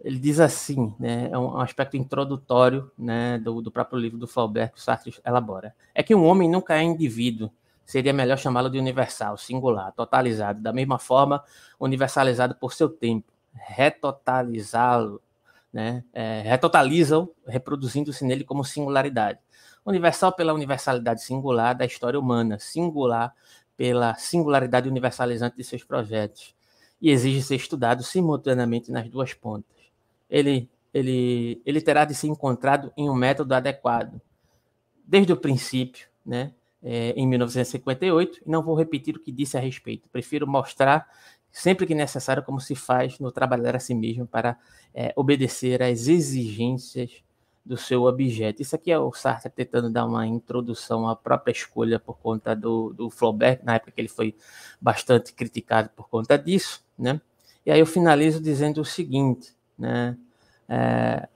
ele diz assim, né, é um aspecto introdutório né, do, do próprio livro do Flaubert que o Sartre elabora. É que um homem nunca é indivíduo, seria melhor chamá-lo de universal, singular, totalizado, da mesma forma universalizado por seu tempo. Retotalizá-lo, né, é, retotaliza-o, reproduzindo-se nele como singularidade. Universal pela universalidade singular da história humana, singular pela singularidade universalizante de seus projetos, e exige ser estudado simultaneamente nas duas pontas ele, ele, ele terá de ser encontrado em um método adequado. Desde o princípio, né, é, em 1958, e não vou repetir o que disse a respeito, prefiro mostrar sempre que necessário como se faz no trabalhar a si mesmo para é, obedecer às exigências do seu objeto. Isso aqui é o Sartre tentando dar uma introdução à própria escolha por conta do, do Flaubert, na época que ele foi bastante criticado por conta disso, né? E aí eu finalizo dizendo o seguinte, né? É,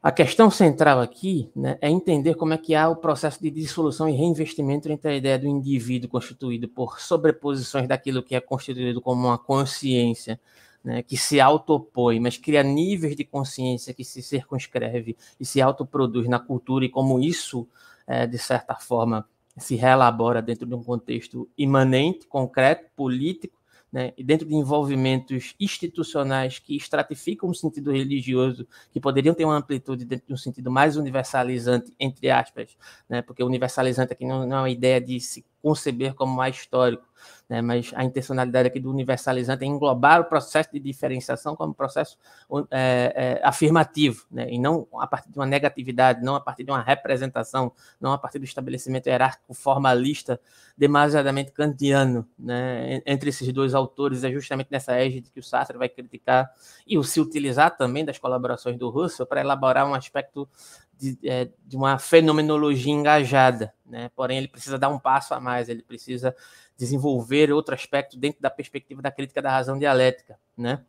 a questão central aqui né, é entender como é que há o processo de dissolução e reinvestimento entre a ideia do indivíduo constituído por sobreposições daquilo que é constituído como uma consciência né, que se autopõe, mas cria níveis de consciência que se circunscreve e se autoproduz na cultura e como isso, é, de certa forma, se reelabora dentro de um contexto imanente, concreto, político, né, e dentro de envolvimentos institucionais que estratificam o sentido religioso, que poderiam ter uma amplitude dentro de um sentido mais universalizante, entre aspas, né, porque universalizante aqui não, não é uma ideia de se conceber como mais histórico, né, mas a intencionalidade aqui do universalizante é englobar o processo de diferenciação como processo é, é, afirmativo, né, e não a partir de uma negatividade, não a partir de uma representação, não a partir do estabelecimento hierárquico formalista demasiadamente kantiano, né, entre esses dois autores, é justamente nessa égide que o Sartre vai criticar e o se utilizar também das colaborações do Russell para elaborar um aspecto de, é, de uma fenomenologia engajada, né? Porém, ele precisa dar um passo a mais, ele precisa desenvolver outro aspecto dentro da perspectiva da crítica da razão dialética, né?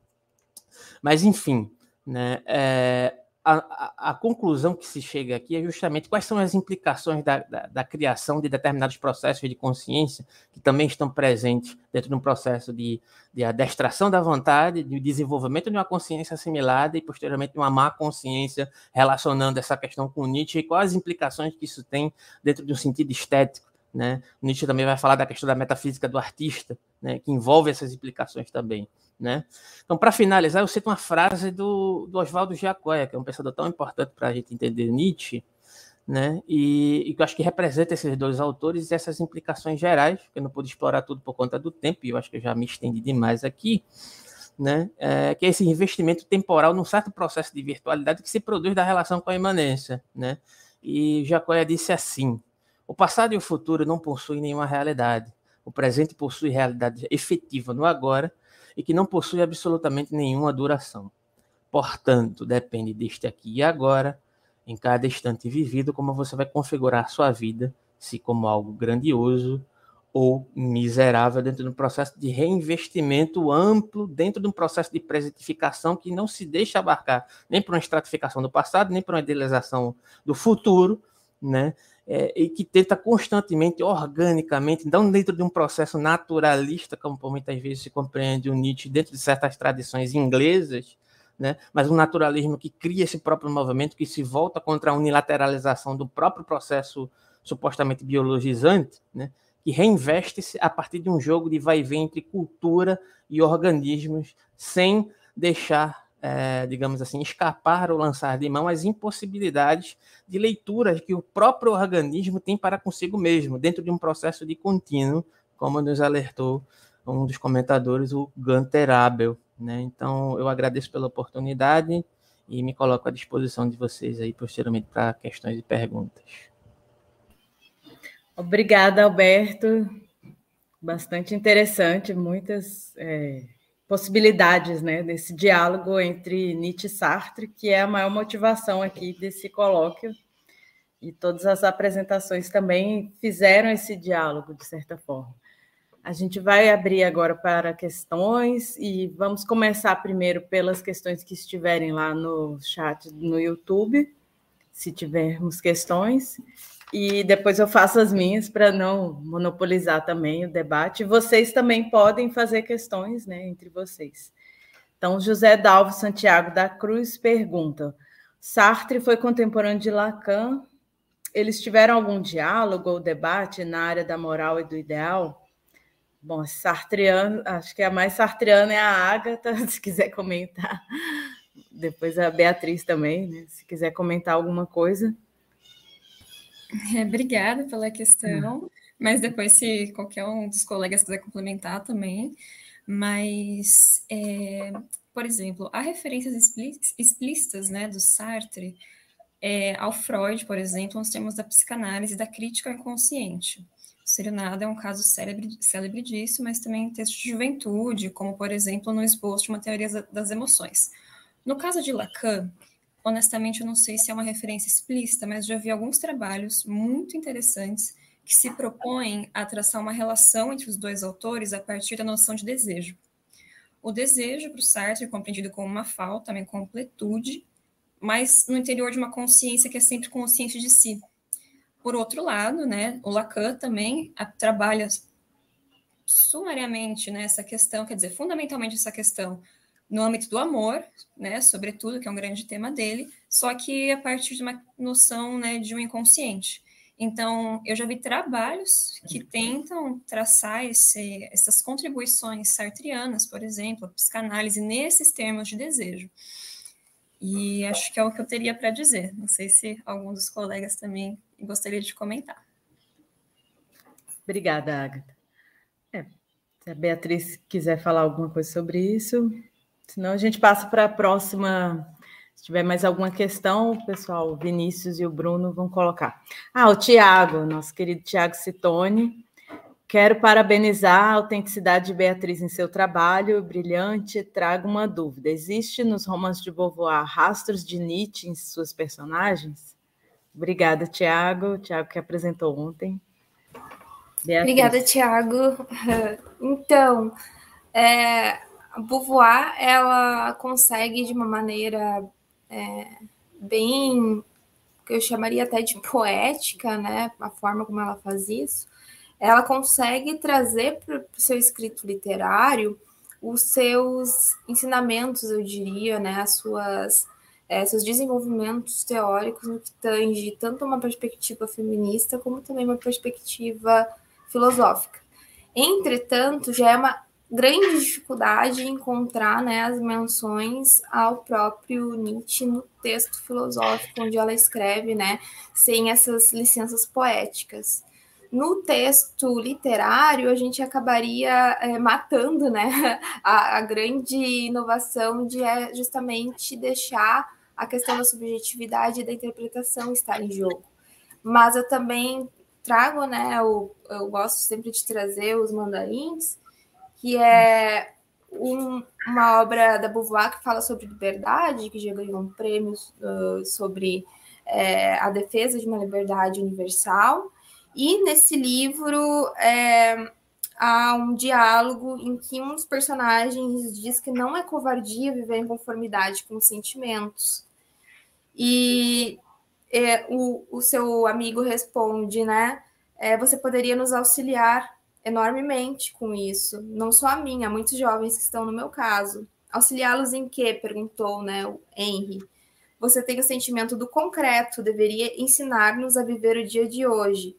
Mas, enfim, né? É, a, a, conclusão que se chega aqui é justamente quais são as implicações da, da, da, criação de determinados processos de consciência que também estão presentes dentro de um processo de, de adestração da vontade, de desenvolvimento de uma consciência assimilada e, posteriormente, uma má consciência relacionando essa questão com Nietzsche e quais as implicações que isso tem dentro de um sentido estético. Né? Nietzsche também vai falar da questão da metafísica do artista, né? que envolve essas implicações também. Né? Então, para finalizar, eu cito uma frase do, do Oswaldo Giacoya, que é um pensador tão importante para a gente entender Nietzsche, né? E, e eu acho que representa esses dois autores e essas implicações gerais, que eu não pude explorar tudo por conta do tempo, e eu acho que eu já me estendi demais aqui, né? É, que é esse investimento temporal num certo processo de virtualidade que se produz da relação com a imanência, né? E Jacóia disse assim: o passado e o futuro não possuem nenhuma realidade. O presente possui realidade efetiva no agora e que não possui absolutamente nenhuma duração. Portanto, depende deste aqui e agora em cada instante vivido, como você vai configurar sua vida, se como algo grandioso ou miserável, dentro de um processo de reinvestimento amplo, dentro de um processo de presentificação que não se deixa abarcar nem para uma estratificação do passado, nem para uma idealização do futuro, né? É, e que tenta constantemente, organicamente, não dentro de um processo naturalista, como por muitas vezes se compreende o Nietzsche, dentro de certas tradições inglesas, né? mas um naturalismo que cria esse próprio movimento, que se volta contra a unilateralização do próprio processo supostamente biologizante, né? que reinveste-se a partir de um jogo de vai e vem entre cultura e organismos, sem deixar, é, digamos assim, escapar ou lançar de mão as impossibilidades de leitura que o próprio organismo tem para consigo mesmo, dentro de um processo de contínuo, como nos alertou um dos comentadores, o Gunter Abel. Né? Então, eu agradeço pela oportunidade e me coloco à disposição de vocês aí posteriormente para questões e perguntas. Obrigada, Alberto. Bastante interessante, muitas é, possibilidades né, desse diálogo entre Nietzsche e Sartre, que é a maior motivação aqui desse colóquio. E todas as apresentações também fizeram esse diálogo, de certa forma. A gente vai abrir agora para questões e vamos começar primeiro pelas questões que estiverem lá no chat no YouTube, se tivermos questões, e depois eu faço as minhas para não monopolizar também o debate. Vocês também podem fazer questões né, entre vocês. Então, José Dalvo Santiago da Cruz pergunta: Sartre foi contemporâneo de Lacan. Eles tiveram algum diálogo ou debate na área da moral e do ideal? Bom, sartreano, acho que a mais sartreana é a Ágata, se quiser comentar. Depois a Beatriz também, né? Se quiser comentar alguma coisa. É, obrigada pela questão, mas depois, se qualquer um dos colegas quiser complementar também. Mas, é, por exemplo, há referências explícitas né, do Sartre é, ao Freud, por exemplo, nos termos da psicanálise da crítica inconsciente. Serenada é um caso célebre, célebre disso, mas também em textos de juventude, como, por exemplo, no esboço de uma teoria das emoções. No caso de Lacan, honestamente, eu não sei se é uma referência explícita, mas já vi alguns trabalhos muito interessantes que se propõem a traçar uma relação entre os dois autores a partir da noção de desejo. O desejo, para o Sartre, é compreendido como uma falta, uma incompletude, mas no interior de uma consciência que é sempre consciente de si. Por outro lado, né, o Lacan também trabalha sumariamente né, questão, quer dizer, fundamentalmente essa questão no âmbito do amor, né, sobretudo, que é um grande tema dele, só que a partir de uma noção, né, de um inconsciente. Então, eu já vi trabalhos que tentam traçar esse, essas contribuições sartrianas, por exemplo, a psicanálise nesses termos de desejo. E acho que é o que eu teria para dizer. Não sei se algum dos colegas também gostaria de comentar. Obrigada, Agatha. É, se a Beatriz quiser falar alguma coisa sobre isso, senão a gente passa para a próxima. Se tiver mais alguma questão, o pessoal, o Vinícius e o Bruno vão colocar. Ah, o Tiago, nosso querido Tiago Citone. Quero parabenizar a autenticidade de Beatriz em seu trabalho, brilhante. Trago uma dúvida: existe nos romances de Beauvoir rastros de Nietzsche em suas personagens? Obrigada, Tiago. Tiago que apresentou ontem. Beatriz. Obrigada, Tiago. Então, é, a Beauvoir, ela consegue de uma maneira é, bem, que eu chamaria até de poética, né? A forma como ela faz isso. Ela consegue trazer para o seu escrito literário os seus ensinamentos, eu diria, né? As suas é, seus desenvolvimentos teóricos no que tange tanto uma perspectiva feminista como também uma perspectiva filosófica. Entretanto, já é uma grande dificuldade em encontrar né, as menções ao próprio Nietzsche no texto filosófico, onde ela escreve, né, sem essas licenças poéticas. No texto literário, a gente acabaria é, matando né, a, a, grande inovação de é justamente deixar a questão da subjetividade e da interpretação estar em jogo. Mas eu também trago, né, eu, eu gosto sempre de trazer os mandarins, que é um, uma obra da Beauvoir que fala sobre liberdade, que já ganhou um prêmio uh, sobre é, a defesa de uma liberdade universal. E nesse livro é, há um diálogo em que um dos personagens diz que não é covardia viver em conformidade com os sentimentos. E é, o, o seu amigo responde, né? É, você poderia nos auxiliar enormemente com isso. Não só a mim, há muitos jovens que estão no meu caso. Auxiliá-los em quê? perguntou né, o Henry. Você tem o sentimento do concreto, deveria ensinar-nos a viver o dia de hoje.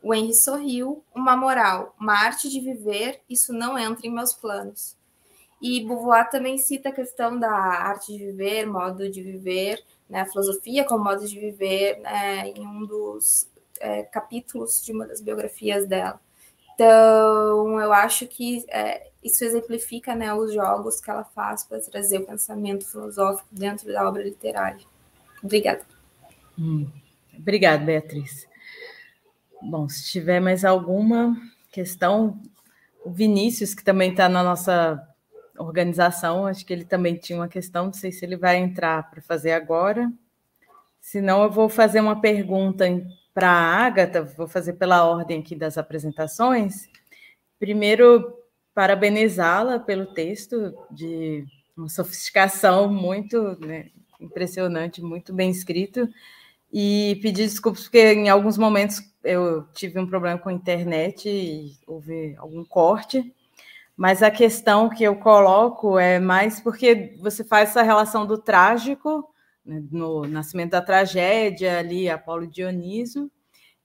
O Henry sorriu. Uma moral, uma arte de viver, isso não entra em meus planos. E Beauvoir também cita a questão da arte de viver, modo de viver, né, a filosofia como modo de viver, né, em um dos é, capítulos de uma das biografias dela. Então, eu acho que é, isso exemplifica né, os jogos que ela faz para trazer o pensamento filosófico dentro da obra literária. Obrigada. Hum, obrigada, Beatriz. Bom, se tiver mais alguma questão, o Vinícius, que também está na nossa organização, acho que ele também tinha uma questão, não sei se ele vai entrar para fazer agora. Se não, eu vou fazer uma pergunta para a Agatha, vou fazer pela ordem aqui das apresentações. Primeiro, parabenizá-la pelo texto, de uma sofisticação muito né, impressionante, muito bem escrito, e pedir desculpas porque em alguns momentos eu tive um problema com a internet e houve algum corte, mas a questão que eu coloco é mais porque você faz essa relação do trágico no Nascimento da Tragédia, ali, Apolo Dioniso,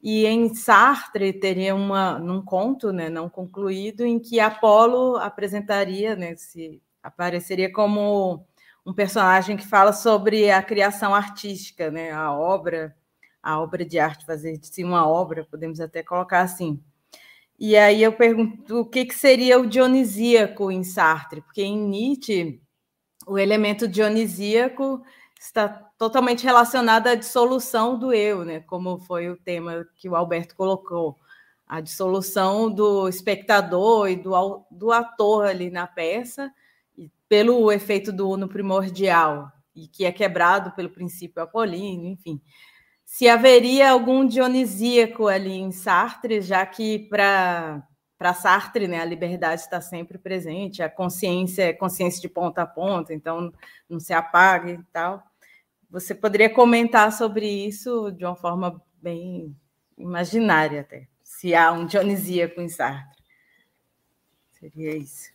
e em Sartre teria uma, num conto né, não concluído, em que Apolo apresentaria, né, se apareceria como um personagem que fala sobre a criação artística, né, a obra, a obra de arte, fazer de si uma obra, podemos até colocar assim. E aí eu pergunto o que, que seria o dionisíaco em Sartre, porque em Nietzsche o elemento dionisíaco está totalmente relacionada à dissolução do eu, né? Como foi o tema que o Alberto colocou, a dissolução do espectador e do, do ator ali na peça, pelo efeito do uno primordial, e que é quebrado pelo princípio apolíneo, enfim. Se haveria algum dionisíaco ali em Sartre, já que para para Sartre, né, a liberdade está sempre presente, a consciência é consciência de ponta a ponta, então não se apaga e tal. Você poderia comentar sobre isso de uma forma bem imaginária até, se há um dionisíaco em Sartre. Seria isso.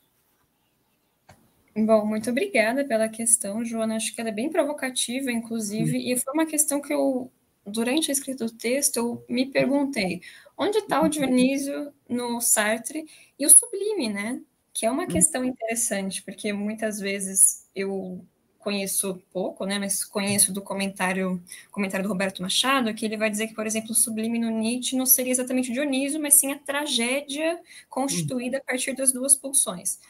Bom, muito obrigada pela questão, Joana. Acho que ela é bem provocativa, inclusive, e foi uma questão que eu, durante a escrita do texto, eu me perguntei: onde está o Dionísio no Sartre e o sublime, né? Que é uma hum. questão interessante, porque muitas vezes eu conheço pouco, né, mas conheço do comentário, comentário do Roberto Machado, que ele vai dizer que, por exemplo, o sublime no Nietzsche não seria exatamente o Dionísio, mas sim a tragédia constituída a partir das duas pulsões.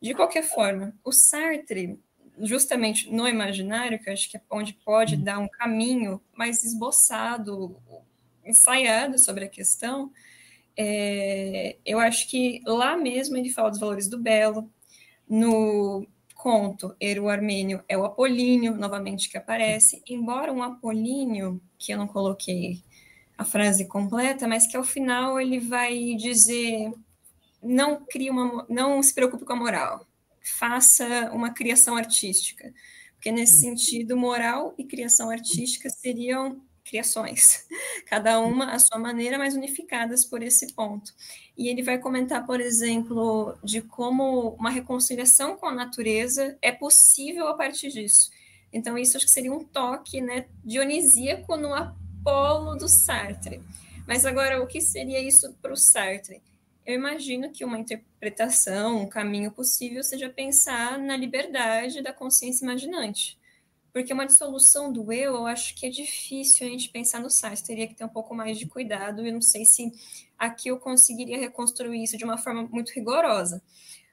De qualquer forma, o Sartre, justamente no imaginário, que eu acho que é onde pode dar um caminho mais esboçado, ensaiado sobre a questão, é, eu acho que lá mesmo ele fala dos valores do belo, no conto Eru Armênio é o Apolíneo, novamente, que aparece, embora um Apolíneo, que eu não coloquei a frase completa, mas que ao final ele vai dizer não crie uma não se preocupe com a moral, faça uma criação artística. Porque nesse hum. sentido, moral e criação artística seriam criações, cada uma à sua maneira, mas unificadas por esse ponto. E ele vai comentar, por exemplo, de como uma reconciliação com a natureza é possível a partir disso. Então, isso acho que seria um toque né, dionisíaco no Apolo do Sartre. Mas agora, o que seria isso para o Sartre? eu imagino que uma interpretação, um caminho possível seja pensar na liberdade da consciência imaginante. Porque uma dissolução do eu, eu acho que é difícil a gente pensar no Sartre, teria que ter um pouco mais de cuidado, e não sei se aqui eu conseguiria reconstruir isso de uma forma muito rigorosa.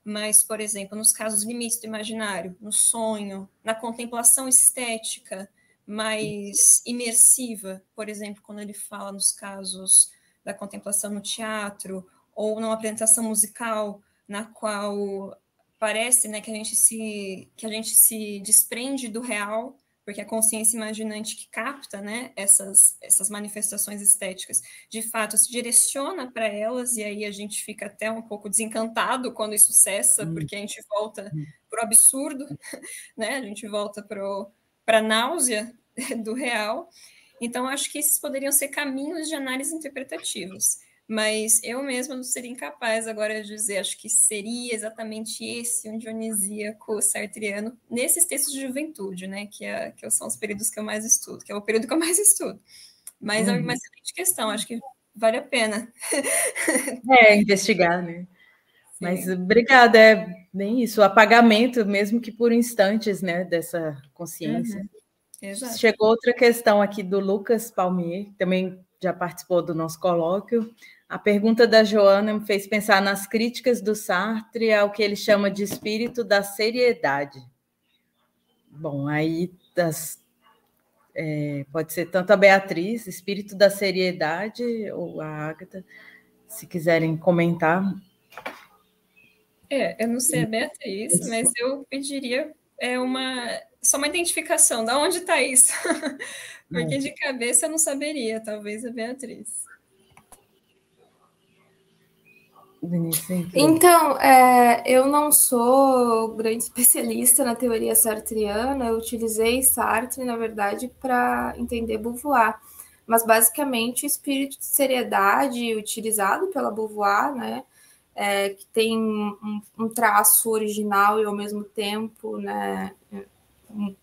Mas, por exemplo, nos casos limites do imaginário, no sonho, na contemplação estética mais imersiva, por exemplo, quando ele fala nos casos da contemplação no teatro ou numa apresentação musical na qual parece, né, que a gente se que a gente se desprende do real porque a consciência imaginante que capta né, essas, essas manifestações estéticas, de fato, se direciona para elas, e aí a gente fica até um pouco desencantado quando isso cessa, hum. porque a gente volta hum. para o absurdo, né? a gente volta para a náusea do real. Então, acho que esses poderiam ser caminhos de análise interpretativos mas eu mesma não seria incapaz agora de dizer, acho que seria exatamente esse um dionisíaco sartriano nesses textos de juventude, né, que, é, que são os períodos que eu mais estudo, que é o período que eu mais estudo. Mas uhum. é uma excelente questão, acho que vale a pena. É, investigar, né? Sim. Mas obrigada, é bem isso, o apagamento, mesmo que por instantes, né, dessa consciência. Uhum. Chegou outra questão aqui do Lucas Palmier, também já participou do nosso colóquio. A pergunta da Joana me fez pensar nas críticas do Sartre ao que ele chama de espírito da seriedade. Bom, aí das, é, pode ser tanto a Beatriz, espírito da seriedade, ou a Agatha, se quiserem comentar. É, eu não sei a Beatriz, mas eu pediria é uma só uma identificação, da onde está isso? Porque de cabeça eu não saberia, talvez a Beatriz. Então, é, eu não sou grande especialista na teoria sartriana, eu utilizei Sartre, na verdade, para entender Beauvoir. Mas, basicamente, o espírito de seriedade utilizado pela Beauvoir, né, é, que tem um, um, traço original e, ao mesmo tempo, né, um,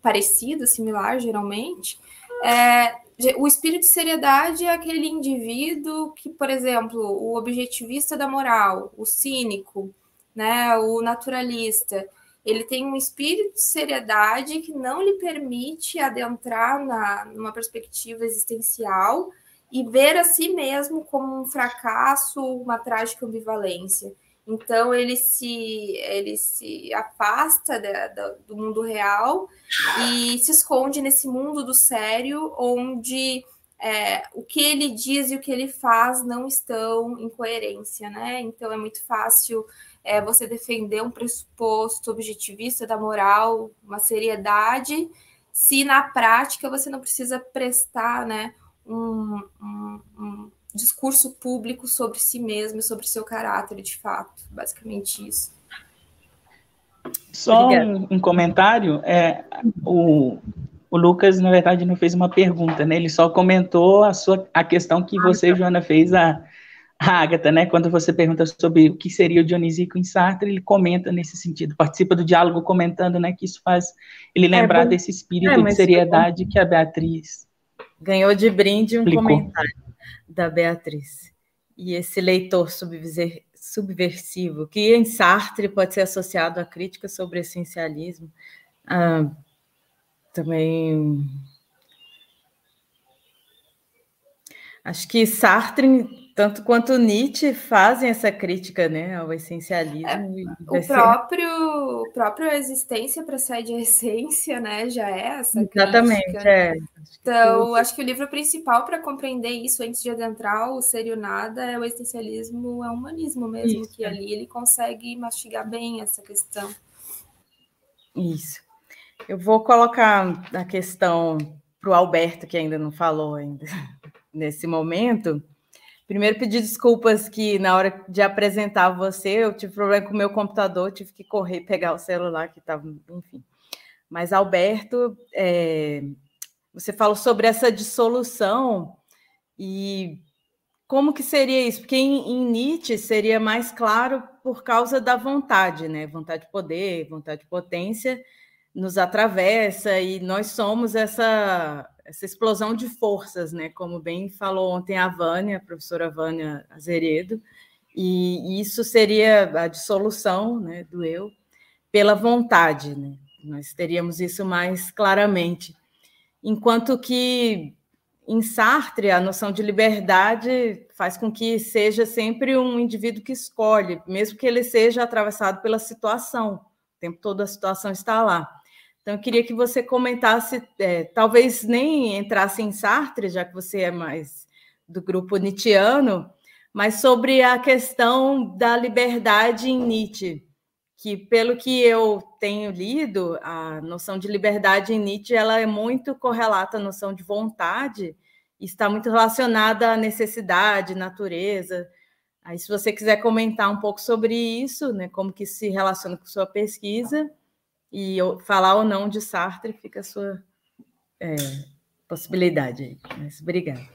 parecido, similar, geralmente, é, o espírito de seriedade é aquele indivíduo que, por exemplo, o objetivista da moral, o cínico, né, o naturalista, ele tem um espírito de seriedade que não lhe permite adentrar na, numa perspectiva existencial e ver a si mesmo como um fracasso, uma trágica ambivalência. Então ele se ele se afasta da, da, do mundo real e se esconde nesse mundo do sério, onde é, o que ele diz e o que ele faz não estão em coerência, né? Então é muito fácil é, você defender um pressuposto objetivista da moral, uma seriedade, se na prática você não precisa prestar, né? um, um, um discurso público sobre si mesmo e sobre seu caráter, de fato. Basicamente isso. Só um, um, comentário. É, o, o Lucas, na verdade, não fez uma pergunta, né? Ele só comentou a, sua, a questão que você, Joana, fez a, a Agatha, né? Quando você pergunta sobre o que seria o Dionísico em Sartre, ele comenta nesse sentido, participa do diálogo comentando, né? Que isso faz ele é lembrar é, desse espírito é, de seriedade que a Beatriz ganhou de brinde um explicou. comentário da Beatriz. E esse leitor subversivo, que em Sartre pode ser associado à crítica sobre essencialismo, ah, também. Acho que Sartre tanto quanto Nietzsche fazem essa crítica né, ao essencialismo. É, o próprio, o próprio existência precede a essência, né? Já é essa Exatamente, crítica. é. Então, acho que o livro principal para compreender isso antes de adentrar o ser e o nada é o existencialismo, é o humanismo mesmo, isso. que ali ele consegue mastigar bem essa questão. Isso. Eu vou colocar a questão para o Alberto, que ainda não falou ainda nesse momento Primeiro, pedir desculpas que na hora de apresentar você, eu tive problema com o meu computador, tive que correr, pegar o celular que estava, enfim. Mas, Alberto, é, você falou sobre essa dissolução e como que seria isso? Porque em, em, Nietzsche seria mais claro por causa da vontade, né? Vontade de poder, vontade de potência nos atravessa e nós somos essa essa explosão de forças, né? Como bem falou ontem a Vânia, a professora Vânia Azeredo, E isso seria a dissolução né, do eu pela vontade. Né? Nós teríamos isso mais claramente. Enquanto que em Sartre, a noção de liberdade faz com que seja sempre um indivíduo que escolhe, mesmo que ele seja atravessado pela situação. O tempo todo a situação está lá. Então, eu queria que você comentasse, é, talvez nem entrasse em Sartre, já que você é mais do grupo Nietzscheano, mas sobre a questão da liberdade em Nietzsche, que pelo que eu tenho lido, a noção de liberdade em Nietzsche ela é muito correlata à noção de vontade, está muito relacionada à necessidade, natureza. Aí, se você quiser comentar um pouco sobre isso, né, como que se relaciona com sua pesquisa, e falar ou não de Sartre, fica a sua é, possibilidade aí. Mas obrigada.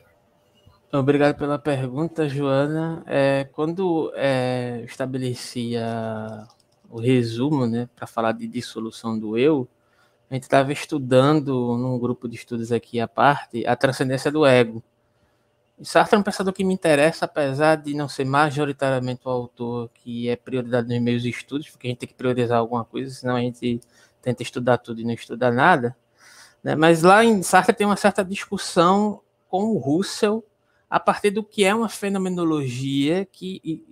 Obrigado pela pergunta, Joana. É, quando é, estabelecia o resumo, né, para falar de dissolução do eu, a gente estava estudando num grupo de estudos aqui à parte a transcendência do ego. Sartre é um pensador que me interessa, apesar de não ser majoritariamente o autor que é prioridade nos meus estudos, porque a gente tem que priorizar alguma coisa, senão a gente tenta estudar tudo e não estuda nada. Né? Mas lá em Sartre tem uma certa discussão com o Russell a partir do que é uma fenomenologia que,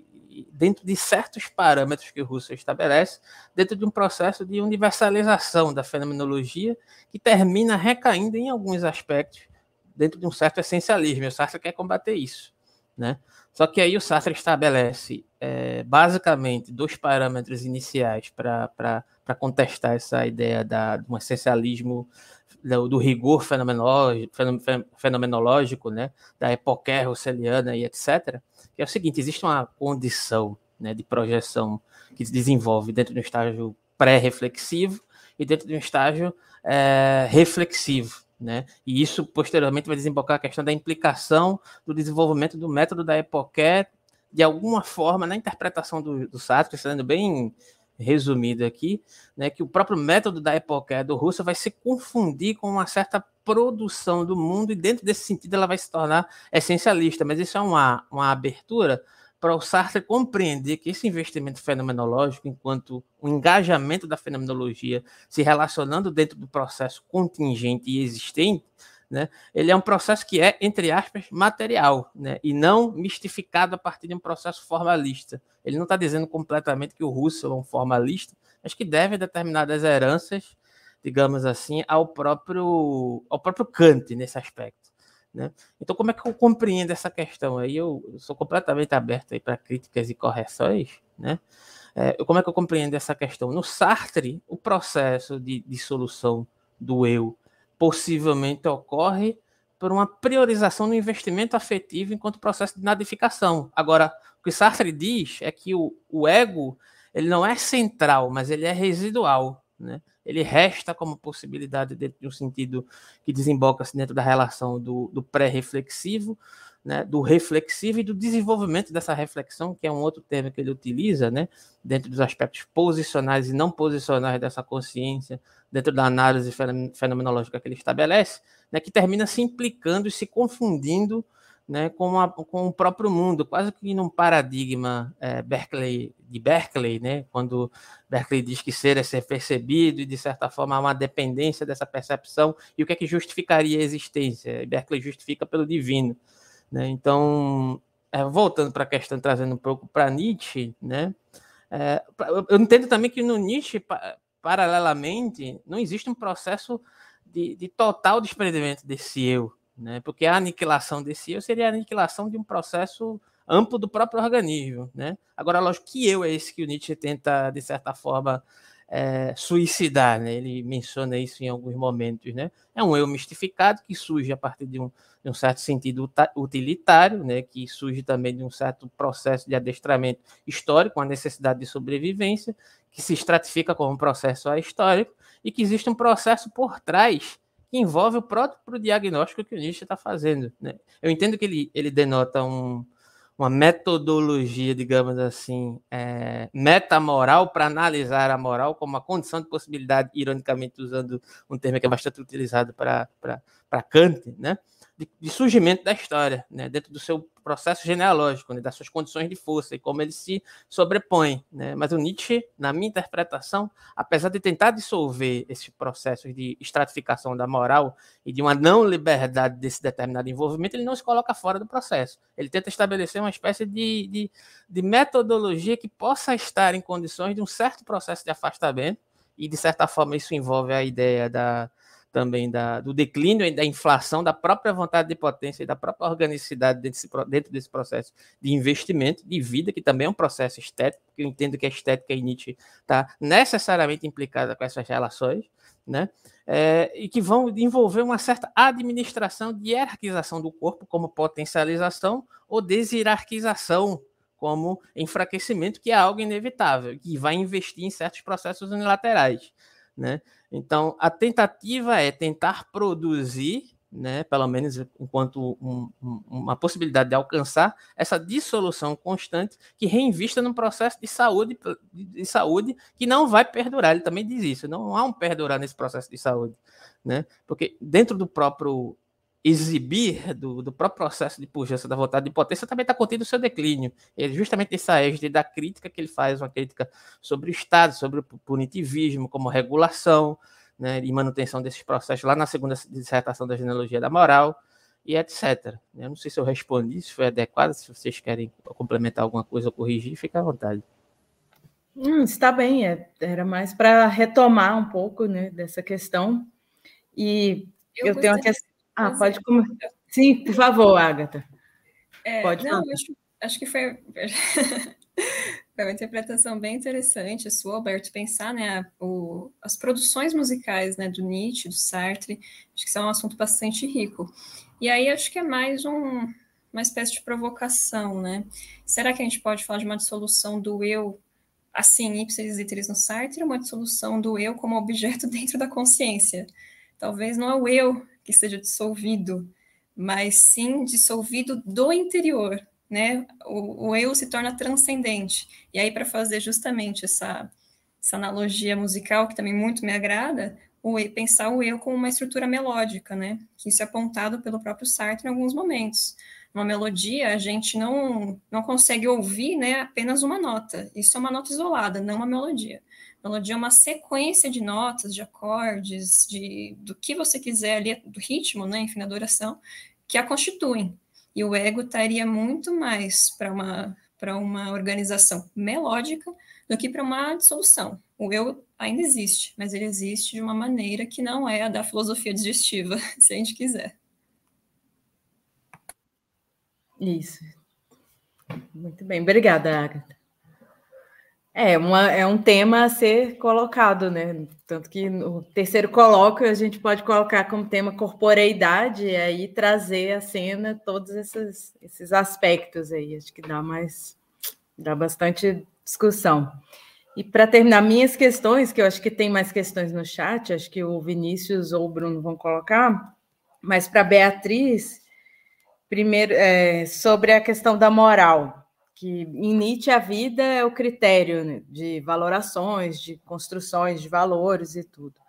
dentro de certos parâmetros que o Russell estabelece, dentro de um processo de universalização da fenomenologia que termina recaindo em alguns aspectos dentro de um certo essencialismo. E o Sartre quer combater isso. Né? Só que aí o Sartre estabelece é, basicamente dois parâmetros iniciais para contestar essa ideia da, de um essencialismo do, do rigor fenomenológico, fenomenológico né, da epoqué russeliana e etc., que é o seguinte, existe uma condição né, de projeção que se desenvolve dentro de um estágio pré-reflexivo e dentro de um estágio é, reflexivo. Né? E isso posteriormente vai desembocar a questão da implicação do desenvolvimento do método da epoqué de alguma forma na interpretação do, do Sartre, sendo bem resumido aqui, né, que o próprio método da época do Russo vai se confundir com uma certa produção do mundo e dentro desse sentido ela vai se tornar essencialista, mas isso é uma, uma abertura para o Sartre compreender que esse investimento fenomenológico, enquanto o engajamento da fenomenologia se relacionando dentro do processo contingente e existente, né, ele é um processo que é, entre aspas, material, né, e não mistificado a partir de um processo formalista. Ele não está dizendo completamente que o Russell é um formalista, mas que deve determinadas heranças, digamos assim, ao próprio, ao próprio Kant nesse aspecto. Né? Então, como é que eu compreendo essa questão aí? Eu, sou completamente aberto aí para críticas e correções, né? É, como é que eu compreendo essa questão? No Sartre, o processo de dissolução do eu possivelmente ocorre por uma priorização no investimento afetivo enquanto processo de nadificação. Agora, o que Sartre diz é que o, o ego ele não é central, mas ele é residual. Né? Ele resta como possibilidade dentro de um sentido que desemboca-se dentro da relação do, do pré-reflexivo, né, do reflexivo e do desenvolvimento dessa reflexão, que é um outro termo que ele utiliza, né, dentro dos aspectos posicionais e não posicionais dessa consciência, dentro da análise fenomenológica que ele estabelece, né, que termina se implicando e se confundindo né, com, a, com o próprio mundo, quase que num paradigma é, Berkeley, de Berkeley, né, quando Berkeley diz que ser é ser percebido e, de certa forma, há uma dependência dessa percepção, e o que é que justificaria a existência? Berkeley justifica pelo divino. Né? Então, é, voltando para a questão, trazendo um pouco para Nietzsche, né? É, eu entendo também que no Nietzsche, paralelamente, não existe um processo de, de, total desprendimento desse eu, né? porque a aniquilação desse eu seria a aniquilação de um processo amplo do próprio organismo. Né? Agora, lógico que eu é esse que o Nietzsche tenta, de certa forma, é, suicidar, né? Ele menciona isso em alguns momentos, né? É um eu mistificado que surge a partir de um, de um certo sentido utilitário, né? Que surge também de um certo processo de adestramento histórico, uma necessidade de sobrevivência, que se estratifica como um processo histórico e que existe um processo por trás que envolve o próprio diagnóstico que o Nietzsche está fazendo, né? Eu entendo que ele, ele denota um uma metodologia, digamos assim, é, metamoral para analisar a moral como uma condição de possibilidade, ironicamente usando um termo que é bastante utilizado para Kant, né? De, de surgimento da história, né, dentro do seu processo genealógico, né, das suas condições de força e como ele se sobrepõe. Né? Mas o Nietzsche, na minha interpretação, apesar de tentar dissolver esses processos de estratificação da moral e de uma não liberdade desse determinado envolvimento, ele não se coloca fora do processo. Ele tenta estabelecer uma espécie de, de, de metodologia que possa estar em condições de um certo processo de afastamento, e de certa forma isso envolve a ideia da, também da, do declínio da inflação da própria vontade de potência e da própria organicidade desse, dentro desse processo de investimento, de vida, que também é um processo estético, que eu entendo que a estética e Nietzsche está necessariamente implicada com essas relações, né? É, e que vão envolver uma certa administração de hierarquização do corpo como potencialização ou desierarquização como enfraquecimento, que é algo inevitável, que vai investir em certos processos unilaterais. Né? Então, a tentativa é tentar produzir, né, pelo menos enquanto um, um, uma possibilidade de alcançar essa dissolução constante que reinvista num processo de saúde, de saúde que não vai perdurar. Ele também diz isso, não há um perdurar nesse processo de saúde, né? Porque dentro do próprio exibir do, do, próprio processo de pujança da vontade de potência também está contido o seu declínio. Ele justamente essa égide da crítica que ele faz, uma crítica sobre o Estado, sobre o punitivismo como regulação né, e manutenção desses processos lá na segunda dissertação da genealogia da moral e etc. Eu não sei se eu respondi, se foi adequado, se vocês querem complementar alguma coisa ou corrigir, fica à vontade. Hum, está bem, é, era mais para retomar um pouco né, dessa questão. E eu, eu tenho uma questão ah, pode começar. Sim, por favor, Agatha. É, pode não, acho, acho, que foi, foi uma interpretação bem interessante a sua, Alberto, pensar né, o, as produções musicais né, do Nietzsche, do Sartre, acho que são um assunto bastante rico. E aí acho que é mais um, uma espécie de provocação, né? Será que a gente pode falar de uma dissolução do eu assim, ipsis literis no Sartre, uma dissolução do eu como objeto dentro da consciência? Talvez não é o eu que seja dissolvido, mas sim dissolvido do interior, né? O, o eu se torna transcendente. E aí, para fazer justamente essa, essa analogia musical, que também muito me agrada, o, pensar o eu como uma estrutura melódica, né? Que isso é apontado pelo próprio Sartre em alguns momentos. Uma melodia, a gente não, não consegue ouvir né, apenas uma nota. Isso é uma nota isolada, não uma melodia. Melodia é uma sequência de notas, de acordes, de do que você quiser ali, do ritmo, né, enfim, da duração, que a constituem. E o ego estaria muito mais para uma para uma organização melódica do que para uma dissolução. O eu ainda existe, mas ele existe de uma maneira que não é a da filosofia digestiva, se a gente quiser. Isso. Muito bem, obrigada, Agatha. É, uma, é um tema a ser colocado, né? Tanto que no terceiro colóquio a gente pode colocar como tema corporeidade e aí trazer à cena todos esses, esses aspectos aí. Acho que dá mais, dá bastante discussão. E para terminar minhas questões, que eu acho que tem mais questões no chat, acho que o Vinícius ou o Bruno vão colocar, mas para Beatriz, primeiro é, sobre a questão da moral que em Nietzsche a vida é o critério né, de valorações, de construções de valores e tudo.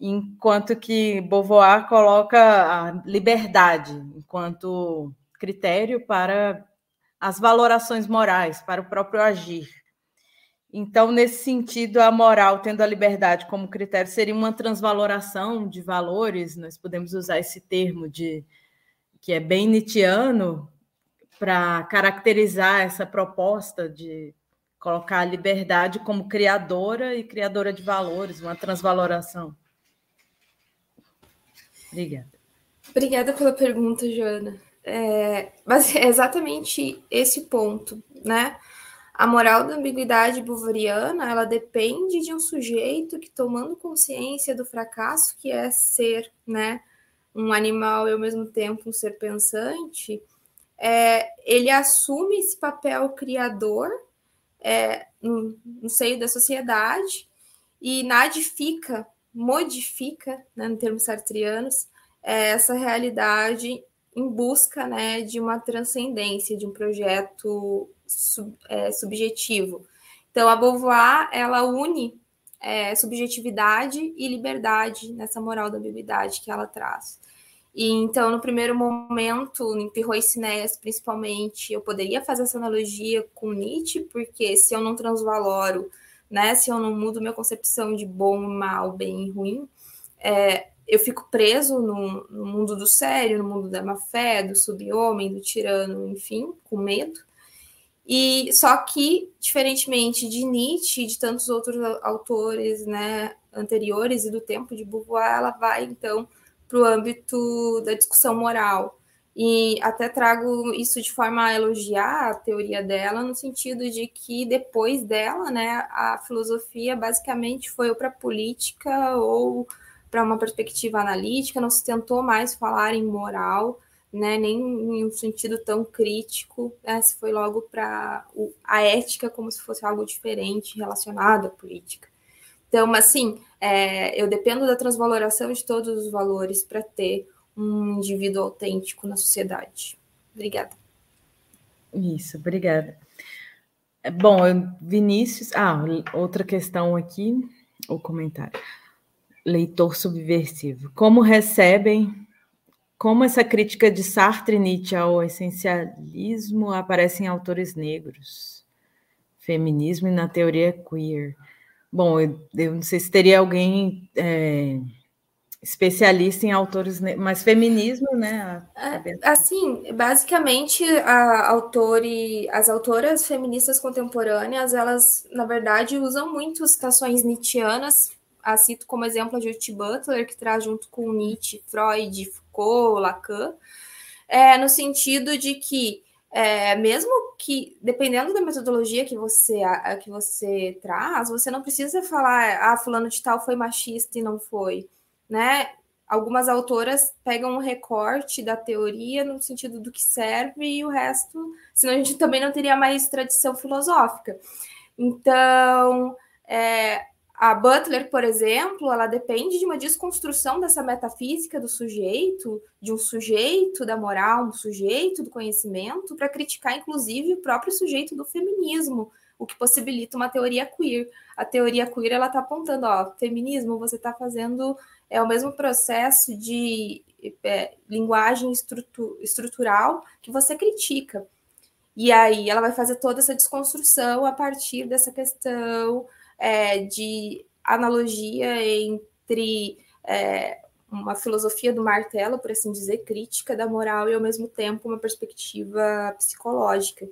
Enquanto que Beauvoir coloca a liberdade enquanto critério para as valorações morais, para o próprio agir. Então, nesse sentido, a moral, tendo a liberdade como critério, seria uma transvaloração de valores, nós podemos usar esse termo de que é bem Nietzscheano, para caracterizar essa proposta de colocar a liberdade como criadora e criadora de valores, uma transvaloração. Obrigada. Obrigada pela pergunta, Joana. É, mas é exatamente esse ponto, né? A moral da ambiguidade bovariana, ela depende de um sujeito que, tomando consciência do fracasso que é ser, né, um animal e ao mesmo tempo um ser pensante, é, ele assume esse papel criador é, no, no, seio da sociedade e nadifica, modifica, né, no termos sartrianos, é, essa realidade em busca né, de uma transcendência, de um projeto sub, é, subjetivo. Então, a Beauvoir, ela une é, subjetividade e liberdade nessa moral da ambiguidade que ela traz. E então, no primeiro momento, em Pirro e Cinéas, principalmente, eu poderia fazer essa analogia com Nietzsche, porque se eu não transvaloro, né, se eu não mudo minha concepção de bom, mal, bem e ruim, é, eu fico preso no, no, mundo do sério, no mundo da má-fé, do sub-homem, do tirano, enfim, com medo. E só que, diferentemente de Nietzsche e de tantos outros autores né, anteriores e do tempo de Beauvoir, ela vai, então, para o âmbito da discussão moral. E até trago isso de forma a elogiar a teoria dela, no sentido de que depois dela, né, a filosofia basicamente foi para a política ou para uma perspectiva analítica, não se tentou mais falar em moral, né, nem em um sentido tão crítico, né, se foi logo para a ética como se fosse algo diferente relacionado à política. Então, assim, é, eu dependo da transvaloração de todos os valores para ter um indivíduo autêntico na sociedade. Obrigada. Isso, obrigada. É, bom, Vinícius. Ah, outra questão aqui, o comentário. Leitor subversivo. Como recebem, como essa crítica de Sartre e Nietzsche ao essencialismo aparece em autores negros? Feminismo e na teoria queer. Bom, eu, eu não sei se teria alguém é, especialista em autores, mas feminismo, né? É, assim, basicamente, a autore, as autoras feministas contemporâneas, elas, na verdade, usam muito citações nietzschianas. A cito como exemplo a Judith Butler, que traz junto com Nietzsche, Freud, Foucault, Lacan, é, no sentido de que é, mesmo que, dependendo da metodologia que você, a, que você traz, você não precisa falar, ah, fulano de tal foi machista e não foi, né? Algumas autoras pegam um recorte da teoria no sentido do que serve e o resto, senão a gente também não teria mais tradição filosófica. Então, é, a Butler, por exemplo, ela depende de uma desconstrução dessa metafísica do sujeito, de um sujeito da moral, um sujeito do conhecimento, para criticar, inclusive, o próprio sujeito do feminismo, o que possibilita uma teoria queer. A teoria queer ela está apontando, ó, feminismo, você está fazendo é o mesmo processo de é, linguagem estrutu estrutural que você critica. E aí ela vai fazer toda essa desconstrução a partir dessa questão é, de analogia entre é, uma filosofia do martelo, por assim dizer, crítica da moral e ao mesmo tempo uma perspectiva psicológica.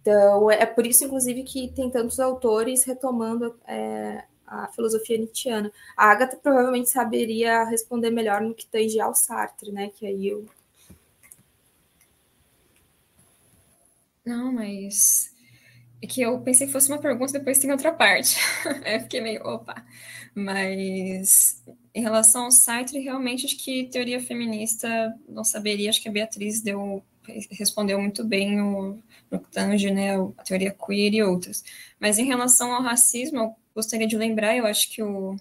Então, é por isso, inclusive, que tem tantos autores retomando é, a filosofia nietzschiana. A Agatha provavelmente saberia responder melhor no que tange ao Sartre, né? Que aí eu. Não, mas é que eu pensei que fosse uma pergunta, depois tem outra parte. eu fiquei meio, opa. Mas em relação ao Sartre, realmente acho que teoria feminista não saberia, acho que a Beatriz deu respondeu muito bem o, Tange, né, a teoria queer e outras. Mas em relação ao racismo, eu gostaria de lembrar, eu acho que o,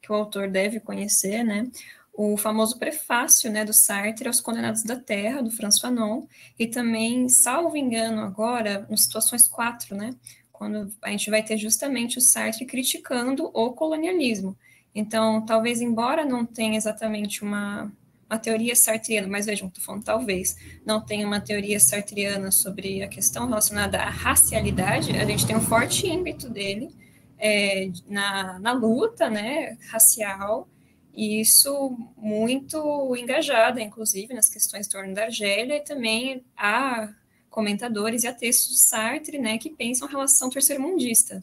que o autor deve conhecer, né, o famoso prefácio né, do Sartre aos Condenados da Terra, do François Fanon, e também, salvo engano agora, no Situações 4, né, quando a gente vai ter justamente o Sartre criticando o colonialismo. Então, talvez, embora não tenha exatamente uma, uma teoria sartriana, mas vejam, estou falando talvez, não tenha uma teoria sartriana sobre a questão relacionada à racialidade, a gente tem um forte ímpeto dele é, na, na luta né, racial, e isso muito engajada, inclusive, nas questões em torno da Argélia, e também há comentadores e há textos de Sartre, né, que pensam relação terceiro-mundista.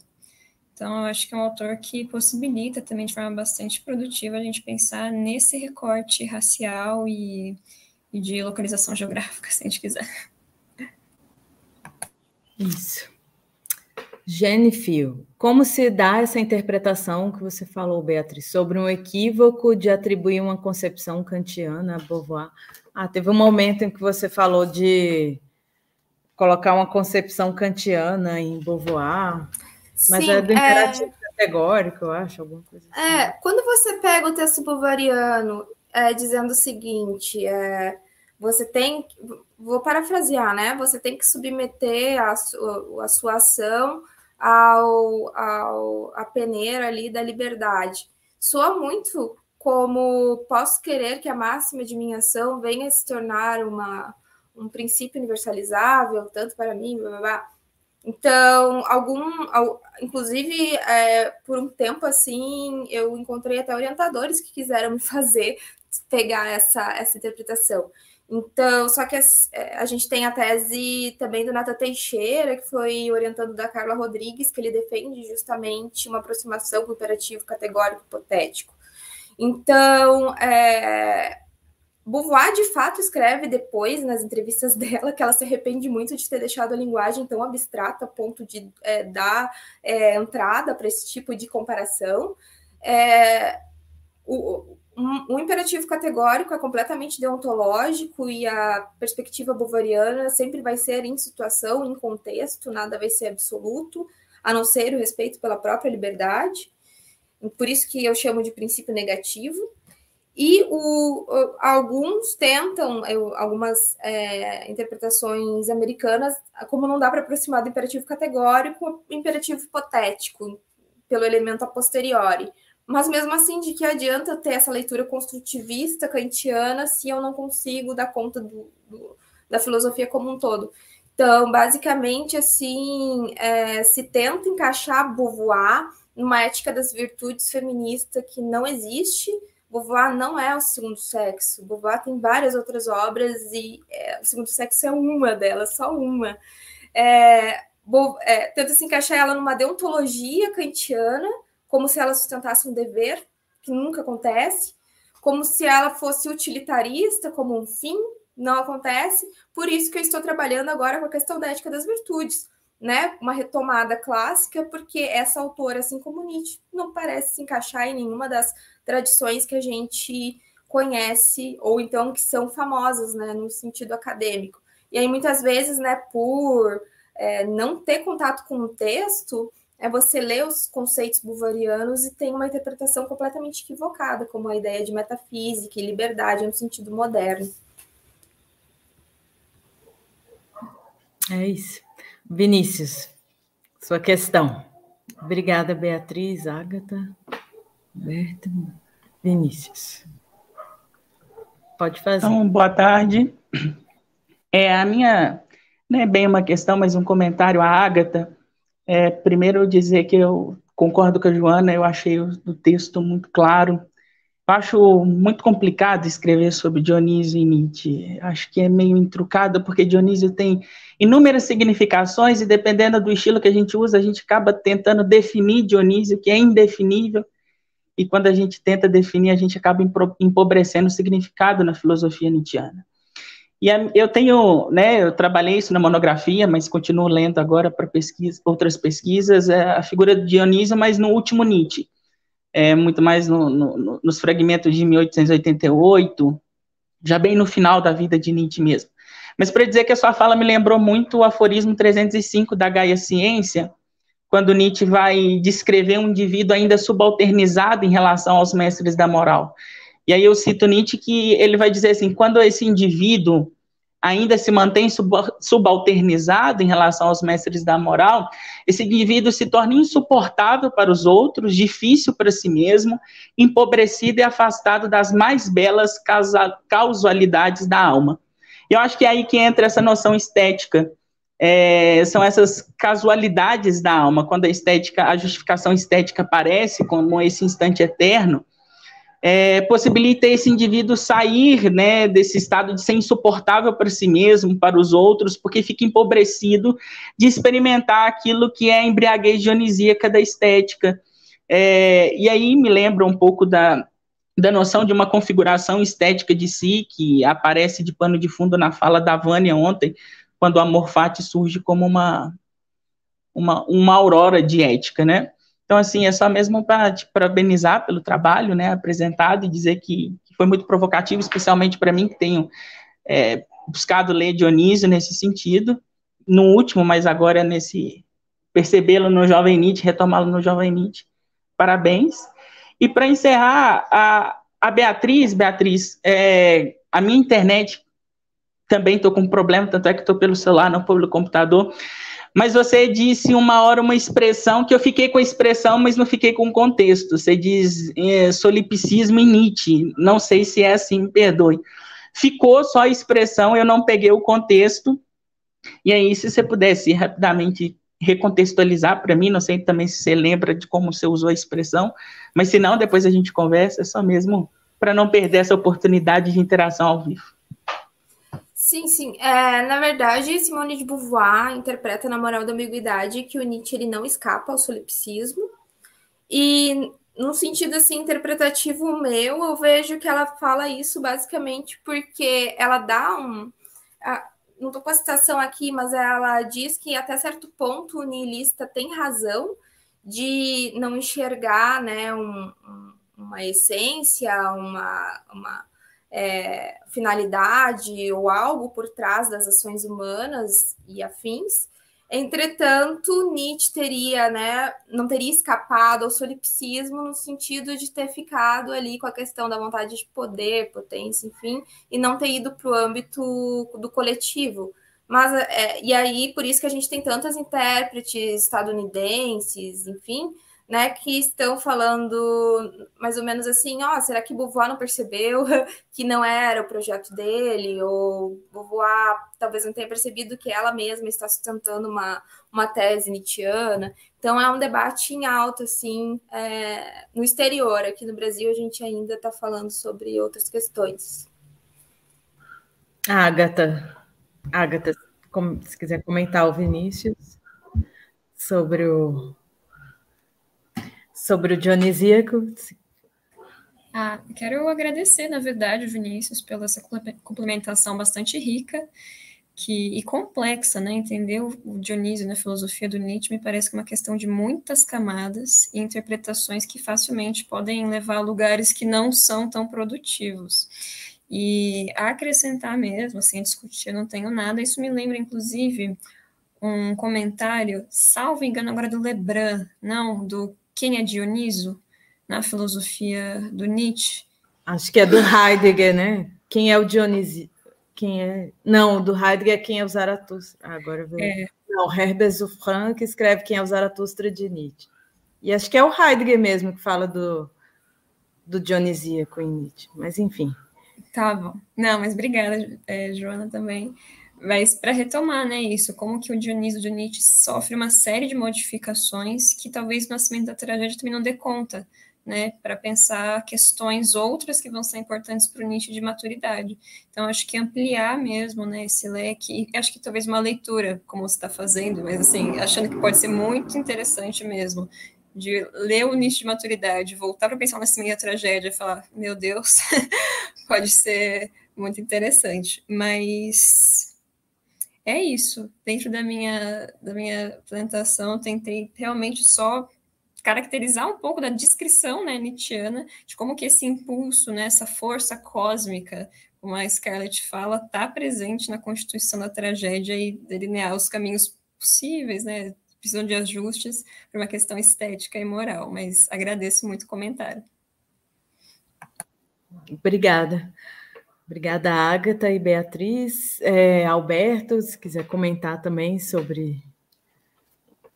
Então, eu acho que é um autor que possibilita também de forma bastante produtiva a gente pensar nesse recorte racial e, e de localização geográfica, se a gente quiser. Isso. Genifio, como se dá essa interpretação que você falou, Beatriz, sobre um equívoco de atribuir uma concepção kantiana a Beauvoir? Ah, teve um momento em que você falou de colocar uma concepção kantiana em Beauvoir, mas Sim, é do imperativo é... categórico, eu acho, alguma coisa assim. É, quando você pega o texto bovariano é, dizendo o seguinte, é, você tem, vou parafrasear, né? Você tem que submeter a, a sua ação ao, ao peneira ali da liberdade. Soa muito como posso querer que a máxima de minha ação venha a se tornar uma, um princípio universalizável, tanto para mim, blá, blá, blá. Então, algum, inclusive, é, por um tempo assim, eu encontrei até orientadores que quiseram me fazer pegar essa, essa interpretação. Então, só que a, é, a, gente tem a tese também do Nata Teixeira, que foi orientando da Carla Rodrigues, que ele defende justamente uma aproximação com o imperativo categórico hipotético. Então, é, Beauvoir, de fato, escreve depois, nas entrevistas dela, que ela se arrepende muito de ter deixado a linguagem tão abstrata a ponto de é, dar é, entrada para esse tipo de comparação. É, o, um, um, imperativo categórico é completamente deontológico e a perspectiva bovariana sempre vai ser em situação, em contexto, nada vai ser absoluto, a não ser o respeito pela própria liberdade. Por isso que eu chamo de princípio negativo. E o, alguns tentam, eu, algumas é, interpretações americanas, como não dá para aproximar do imperativo categórico, imperativo hipotético, pelo elemento a posteriori mas mesmo assim, de que adianta ter essa leitura construtivista kantiana se eu não consigo dar conta do, do, da filosofia como um todo? Então, basicamente, assim, é, se tenta encaixar Beauvoir numa ética das virtudes feminista que não existe. Beauvoir não é o segundo sexo. Beauvoir tem várias outras obras e é, o segundo sexo é uma delas, só uma. É, é, tenta se encaixar ela numa deontologia kantiana, como se ela sustentasse um dever, que nunca acontece, como se ela fosse utilitarista, como um fim, não acontece. Por isso que eu estou trabalhando agora com a questão da ética das virtudes, né? Uma retomada clássica, porque essa autora, assim como Nietzsche, não parece se encaixar em nenhuma das tradições que a gente conhece ou então que são famosas, né, no sentido acadêmico. E aí muitas vezes, né, por é, não ter contato com o texto, é você ler os conceitos buvarianos e tem uma interpretação completamente equivocada, como a ideia de metafísica e liberdade no sentido moderno. É isso. Vinícius, sua questão. Obrigada, Beatriz, Ágata, Berta, Vinícius. Pode fazer. Então, boa tarde. É a minha, não é bem uma questão, mas um comentário à Ágata é, primeiro, dizer que eu concordo com a Joana, eu achei o, o texto muito claro. Eu acho muito complicado escrever sobre Dionísio e Nietzsche. Acho que é meio intrucado, porque Dionísio tem inúmeras significações, e dependendo do estilo que a gente usa, a gente acaba tentando definir Dionísio, que é indefinível, e quando a gente tenta definir, a gente acaba empobrecendo o significado na filosofia nietzschiana. E eu tenho, né, eu trabalhei isso na monografia, mas continuo lendo agora para pesquisa, outras pesquisas, é a figura de Dionísio, mas no último Nietzsche, é, muito mais no, no, nos fragmentos de 1888, já bem no final da vida de Nietzsche mesmo. Mas para dizer que a sua fala me lembrou muito o aforismo 305 da Gaia Ciência, quando Nietzsche vai descrever um indivíduo ainda subalternizado em relação aos mestres da moral. E aí eu cito Nietzsche que ele vai dizer assim, quando esse indivíduo ainda se mantém subalternizado em relação aos mestres da moral, esse indivíduo se torna insuportável para os outros, difícil para si mesmo, empobrecido e afastado das mais belas causalidades da alma. E eu acho que é aí que entra essa noção estética, é, são essas casualidades da alma, quando a estética, a justificação estética aparece como esse instante eterno, é, possibilita esse indivíduo sair né, desse estado de ser insuportável para si mesmo, para os outros, porque fica empobrecido de experimentar aquilo que é a embriaguez dionisíaca da estética. É, e aí me lembra um pouco da, da noção de uma configuração estética de si, que aparece de pano de fundo na fala da Vânia ontem, quando o amor fati surge como uma, uma, uma aurora de ética, né? Então, assim, é só mesmo para te parabenizar pelo trabalho né, apresentado e dizer que, foi muito provocativo, especialmente para mim, que tenho é, buscado ler Dionísio nesse sentido, no último, mas agora nesse percebê-lo no Jovem Nietzsche, retomá-lo no Jovem Nietzsche. Parabéns. E para encerrar, a, a Beatriz, Beatriz, é, a minha internet também estou com um problema, tanto é que estou pelo celular, não pelo computador, mas você disse uma hora uma expressão que eu fiquei com a expressão, mas não fiquei com o contexto. Você diz é, solipsismo e Nietzsche. Não sei se é assim, me perdoe. Ficou só a expressão, eu não peguei o contexto. E aí, se você pudesse rapidamente recontextualizar para mim, não sei também se você lembra de como você usou a expressão, mas se não, depois a gente conversa, é só mesmo para não perder essa oportunidade de interação ao vivo. Sim, sim. É, na verdade, Simone de Beauvoir interpreta na moral da ambiguidade que o Nietzsche ele não escapa ao solipsismo. E no sentido assim interpretativo meu, eu vejo que ela fala isso basicamente porque ela dá um não estou com a citação aqui, mas ela diz que até certo ponto o niilista tem razão de não enxergar né, um, uma essência, uma, uma é, finalidade ou algo por trás das ações humanas e afins, Entretanto, Nietzsche teria, né, não teria escapado ao solipsismo no sentido de ter ficado ali com a questão da vontade de poder, potência, enfim, e não ter ido para o âmbito do coletivo. Mas, é, e aí, por isso que a gente tem tantas intérpretes estadunidenses, enfim, né, que estão falando mais ou menos assim, ó, oh, será que Beauvoir não percebeu que não era o projeto dele? Ou Beauvoir talvez não tenha percebido que ela mesma está sustentando uma, uma tese nietzschiana. Então é um debate em alto, assim, é, no exterior. Aqui no Brasil a gente ainda está falando sobre outras questões. Agatha, Agatha, se quiser comentar o Vinícius sobre o sobre o Dionisíaco. Ah, quero agradecer, na verdade, Vinícius, pela essa complementação bastante rica que, e complexa, né? Entender o Dionísio na filosofia do Nietzsche me parece que é uma questão de muitas camadas e interpretações que facilmente podem levar a lugares que não são tão produtivos. E acrescentar mesmo, assim, discutir, eu não tenho nada. Isso me lembra, inclusive, um comentário, salvo engano agora do Lebrun, não, do quem é Dioniso na filosofia do Nietzsche? Acho que é do Heidegger, né? Quem é o Dionísio? Quem é? Não, do Heidegger é quem é o Zaratustra. Ah, agora eu é. Não, Herbert que escreve quem é o Zaratustra de Nietzsche. E acho que é o Heidegger mesmo que fala do, do Dionisíaco em Nietzsche. Mas enfim. Tá bom. Não, mas obrigada, é, Joana, também. Mas para retomar, né, isso, como que o Dionísio de Nietzsche sofre uma série de modificações que talvez o nascimento da tragédia também não dê conta, né, para pensar questões outras que vão ser importantes para o Nietzsche de maturidade. Então, acho que ampliar mesmo, né, esse leque, acho que talvez uma leitura, como você está fazendo, mas assim, achando que pode ser muito interessante mesmo, de ler o Nietzsche de maturidade, voltar para pensar no nascimento da tragédia e falar, meu Deus, pode ser muito interessante, mas é isso. Dentro da minha, da minha apresentação, tentei realmente só caracterizar um pouco da descrição né, nietzschiana, de como que esse impulso, né, essa força cósmica, como a Scarlett fala, está presente na constituição da tragédia e delinear os caminhos possíveis, né, precisam de ajustes para uma questão estética e moral, mas agradeço muito o comentário. Obrigada. Obrigada, Agatha e Beatriz. É, Alberto, se quiser comentar também sobre a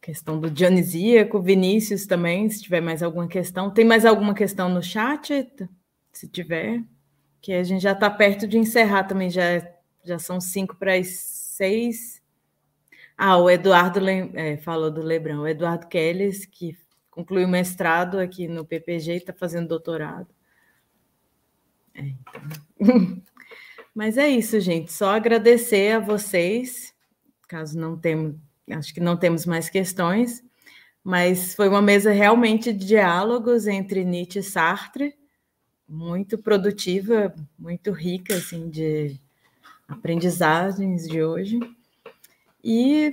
questão do Dionisíaco, Vinícius também, se tiver mais alguma questão. Tem mais alguma questão no chat? Se tiver, que a gente já está perto de encerrar também, já, já são cinco para as seis. Ah, o Eduardo é, falou do Lebrão, o Eduardo Kelles, que concluiu mestrado aqui no PPG e está fazendo doutorado. É, então. Mas é isso, gente. Só agradecer a vocês, caso não temos, acho que não temos mais questões, mas foi uma mesa realmente de diálogos entre Nietzsche e Sartre, muito produtiva, muito rica, assim, de aprendizagens de hoje. E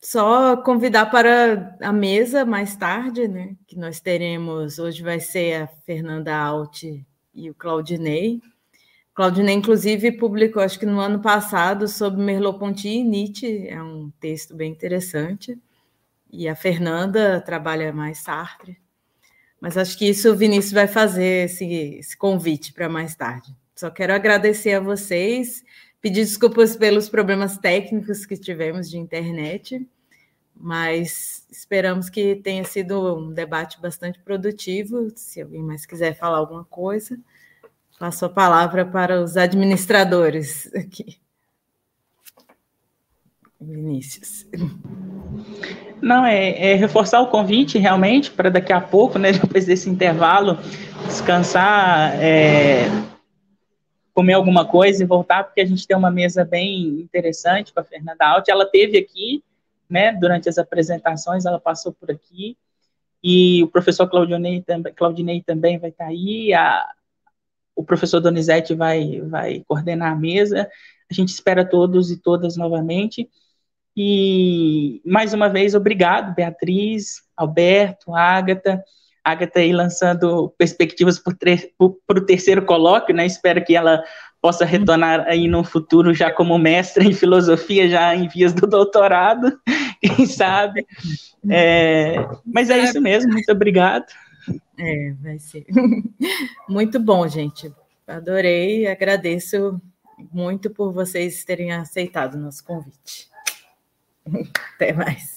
só convidar para a mesa mais tarde, né? Que nós teremos, hoje vai ser a Fernanda Alt e o Claudinei. Claudinei, inclusive, publicou, acho que no ano passado, sobre Merleau-Ponty e Nietzsche, é um texto bem interessante. E a Fernanda trabalha mais Sartre. Mas acho que isso o Vinícius vai fazer esse, esse convite para mais tarde. Só quero agradecer a vocês, Pedir desculpas pelos problemas técnicos que tivemos de internet, mas esperamos que tenha sido um debate bastante produtivo. Se alguém mais quiser falar alguma coisa, passo a palavra para os administradores aqui. Vinícius. Não, é, é, reforçar o convite realmente para daqui a pouco, né, depois desse intervalo, descansar, é, comer alguma coisa e voltar, porque a gente tem uma mesa bem interessante com a Fernanda Alt. Ela teve aqui, né, durante as apresentações, ela passou por aqui, e o professor Claudinei, Claudinei também vai estar aí, a, o professor Donizete vai, vai coordenar a mesa. A gente espera todos e todas novamente. E, mais uma vez, obrigado, Beatriz, Alberto, Ágata. Ágata aí lançando perspectivas para o terceiro colóquio, né? Espero que ela possa retornar aí no futuro já como mestra em filosofia, já em vias do doutorado, quem sabe. É, mas é isso mesmo, muito obrigado. É, vai ser. Muito bom, gente. Adorei, agradeço muito por vocês terem aceitado o nosso convite. Até mais.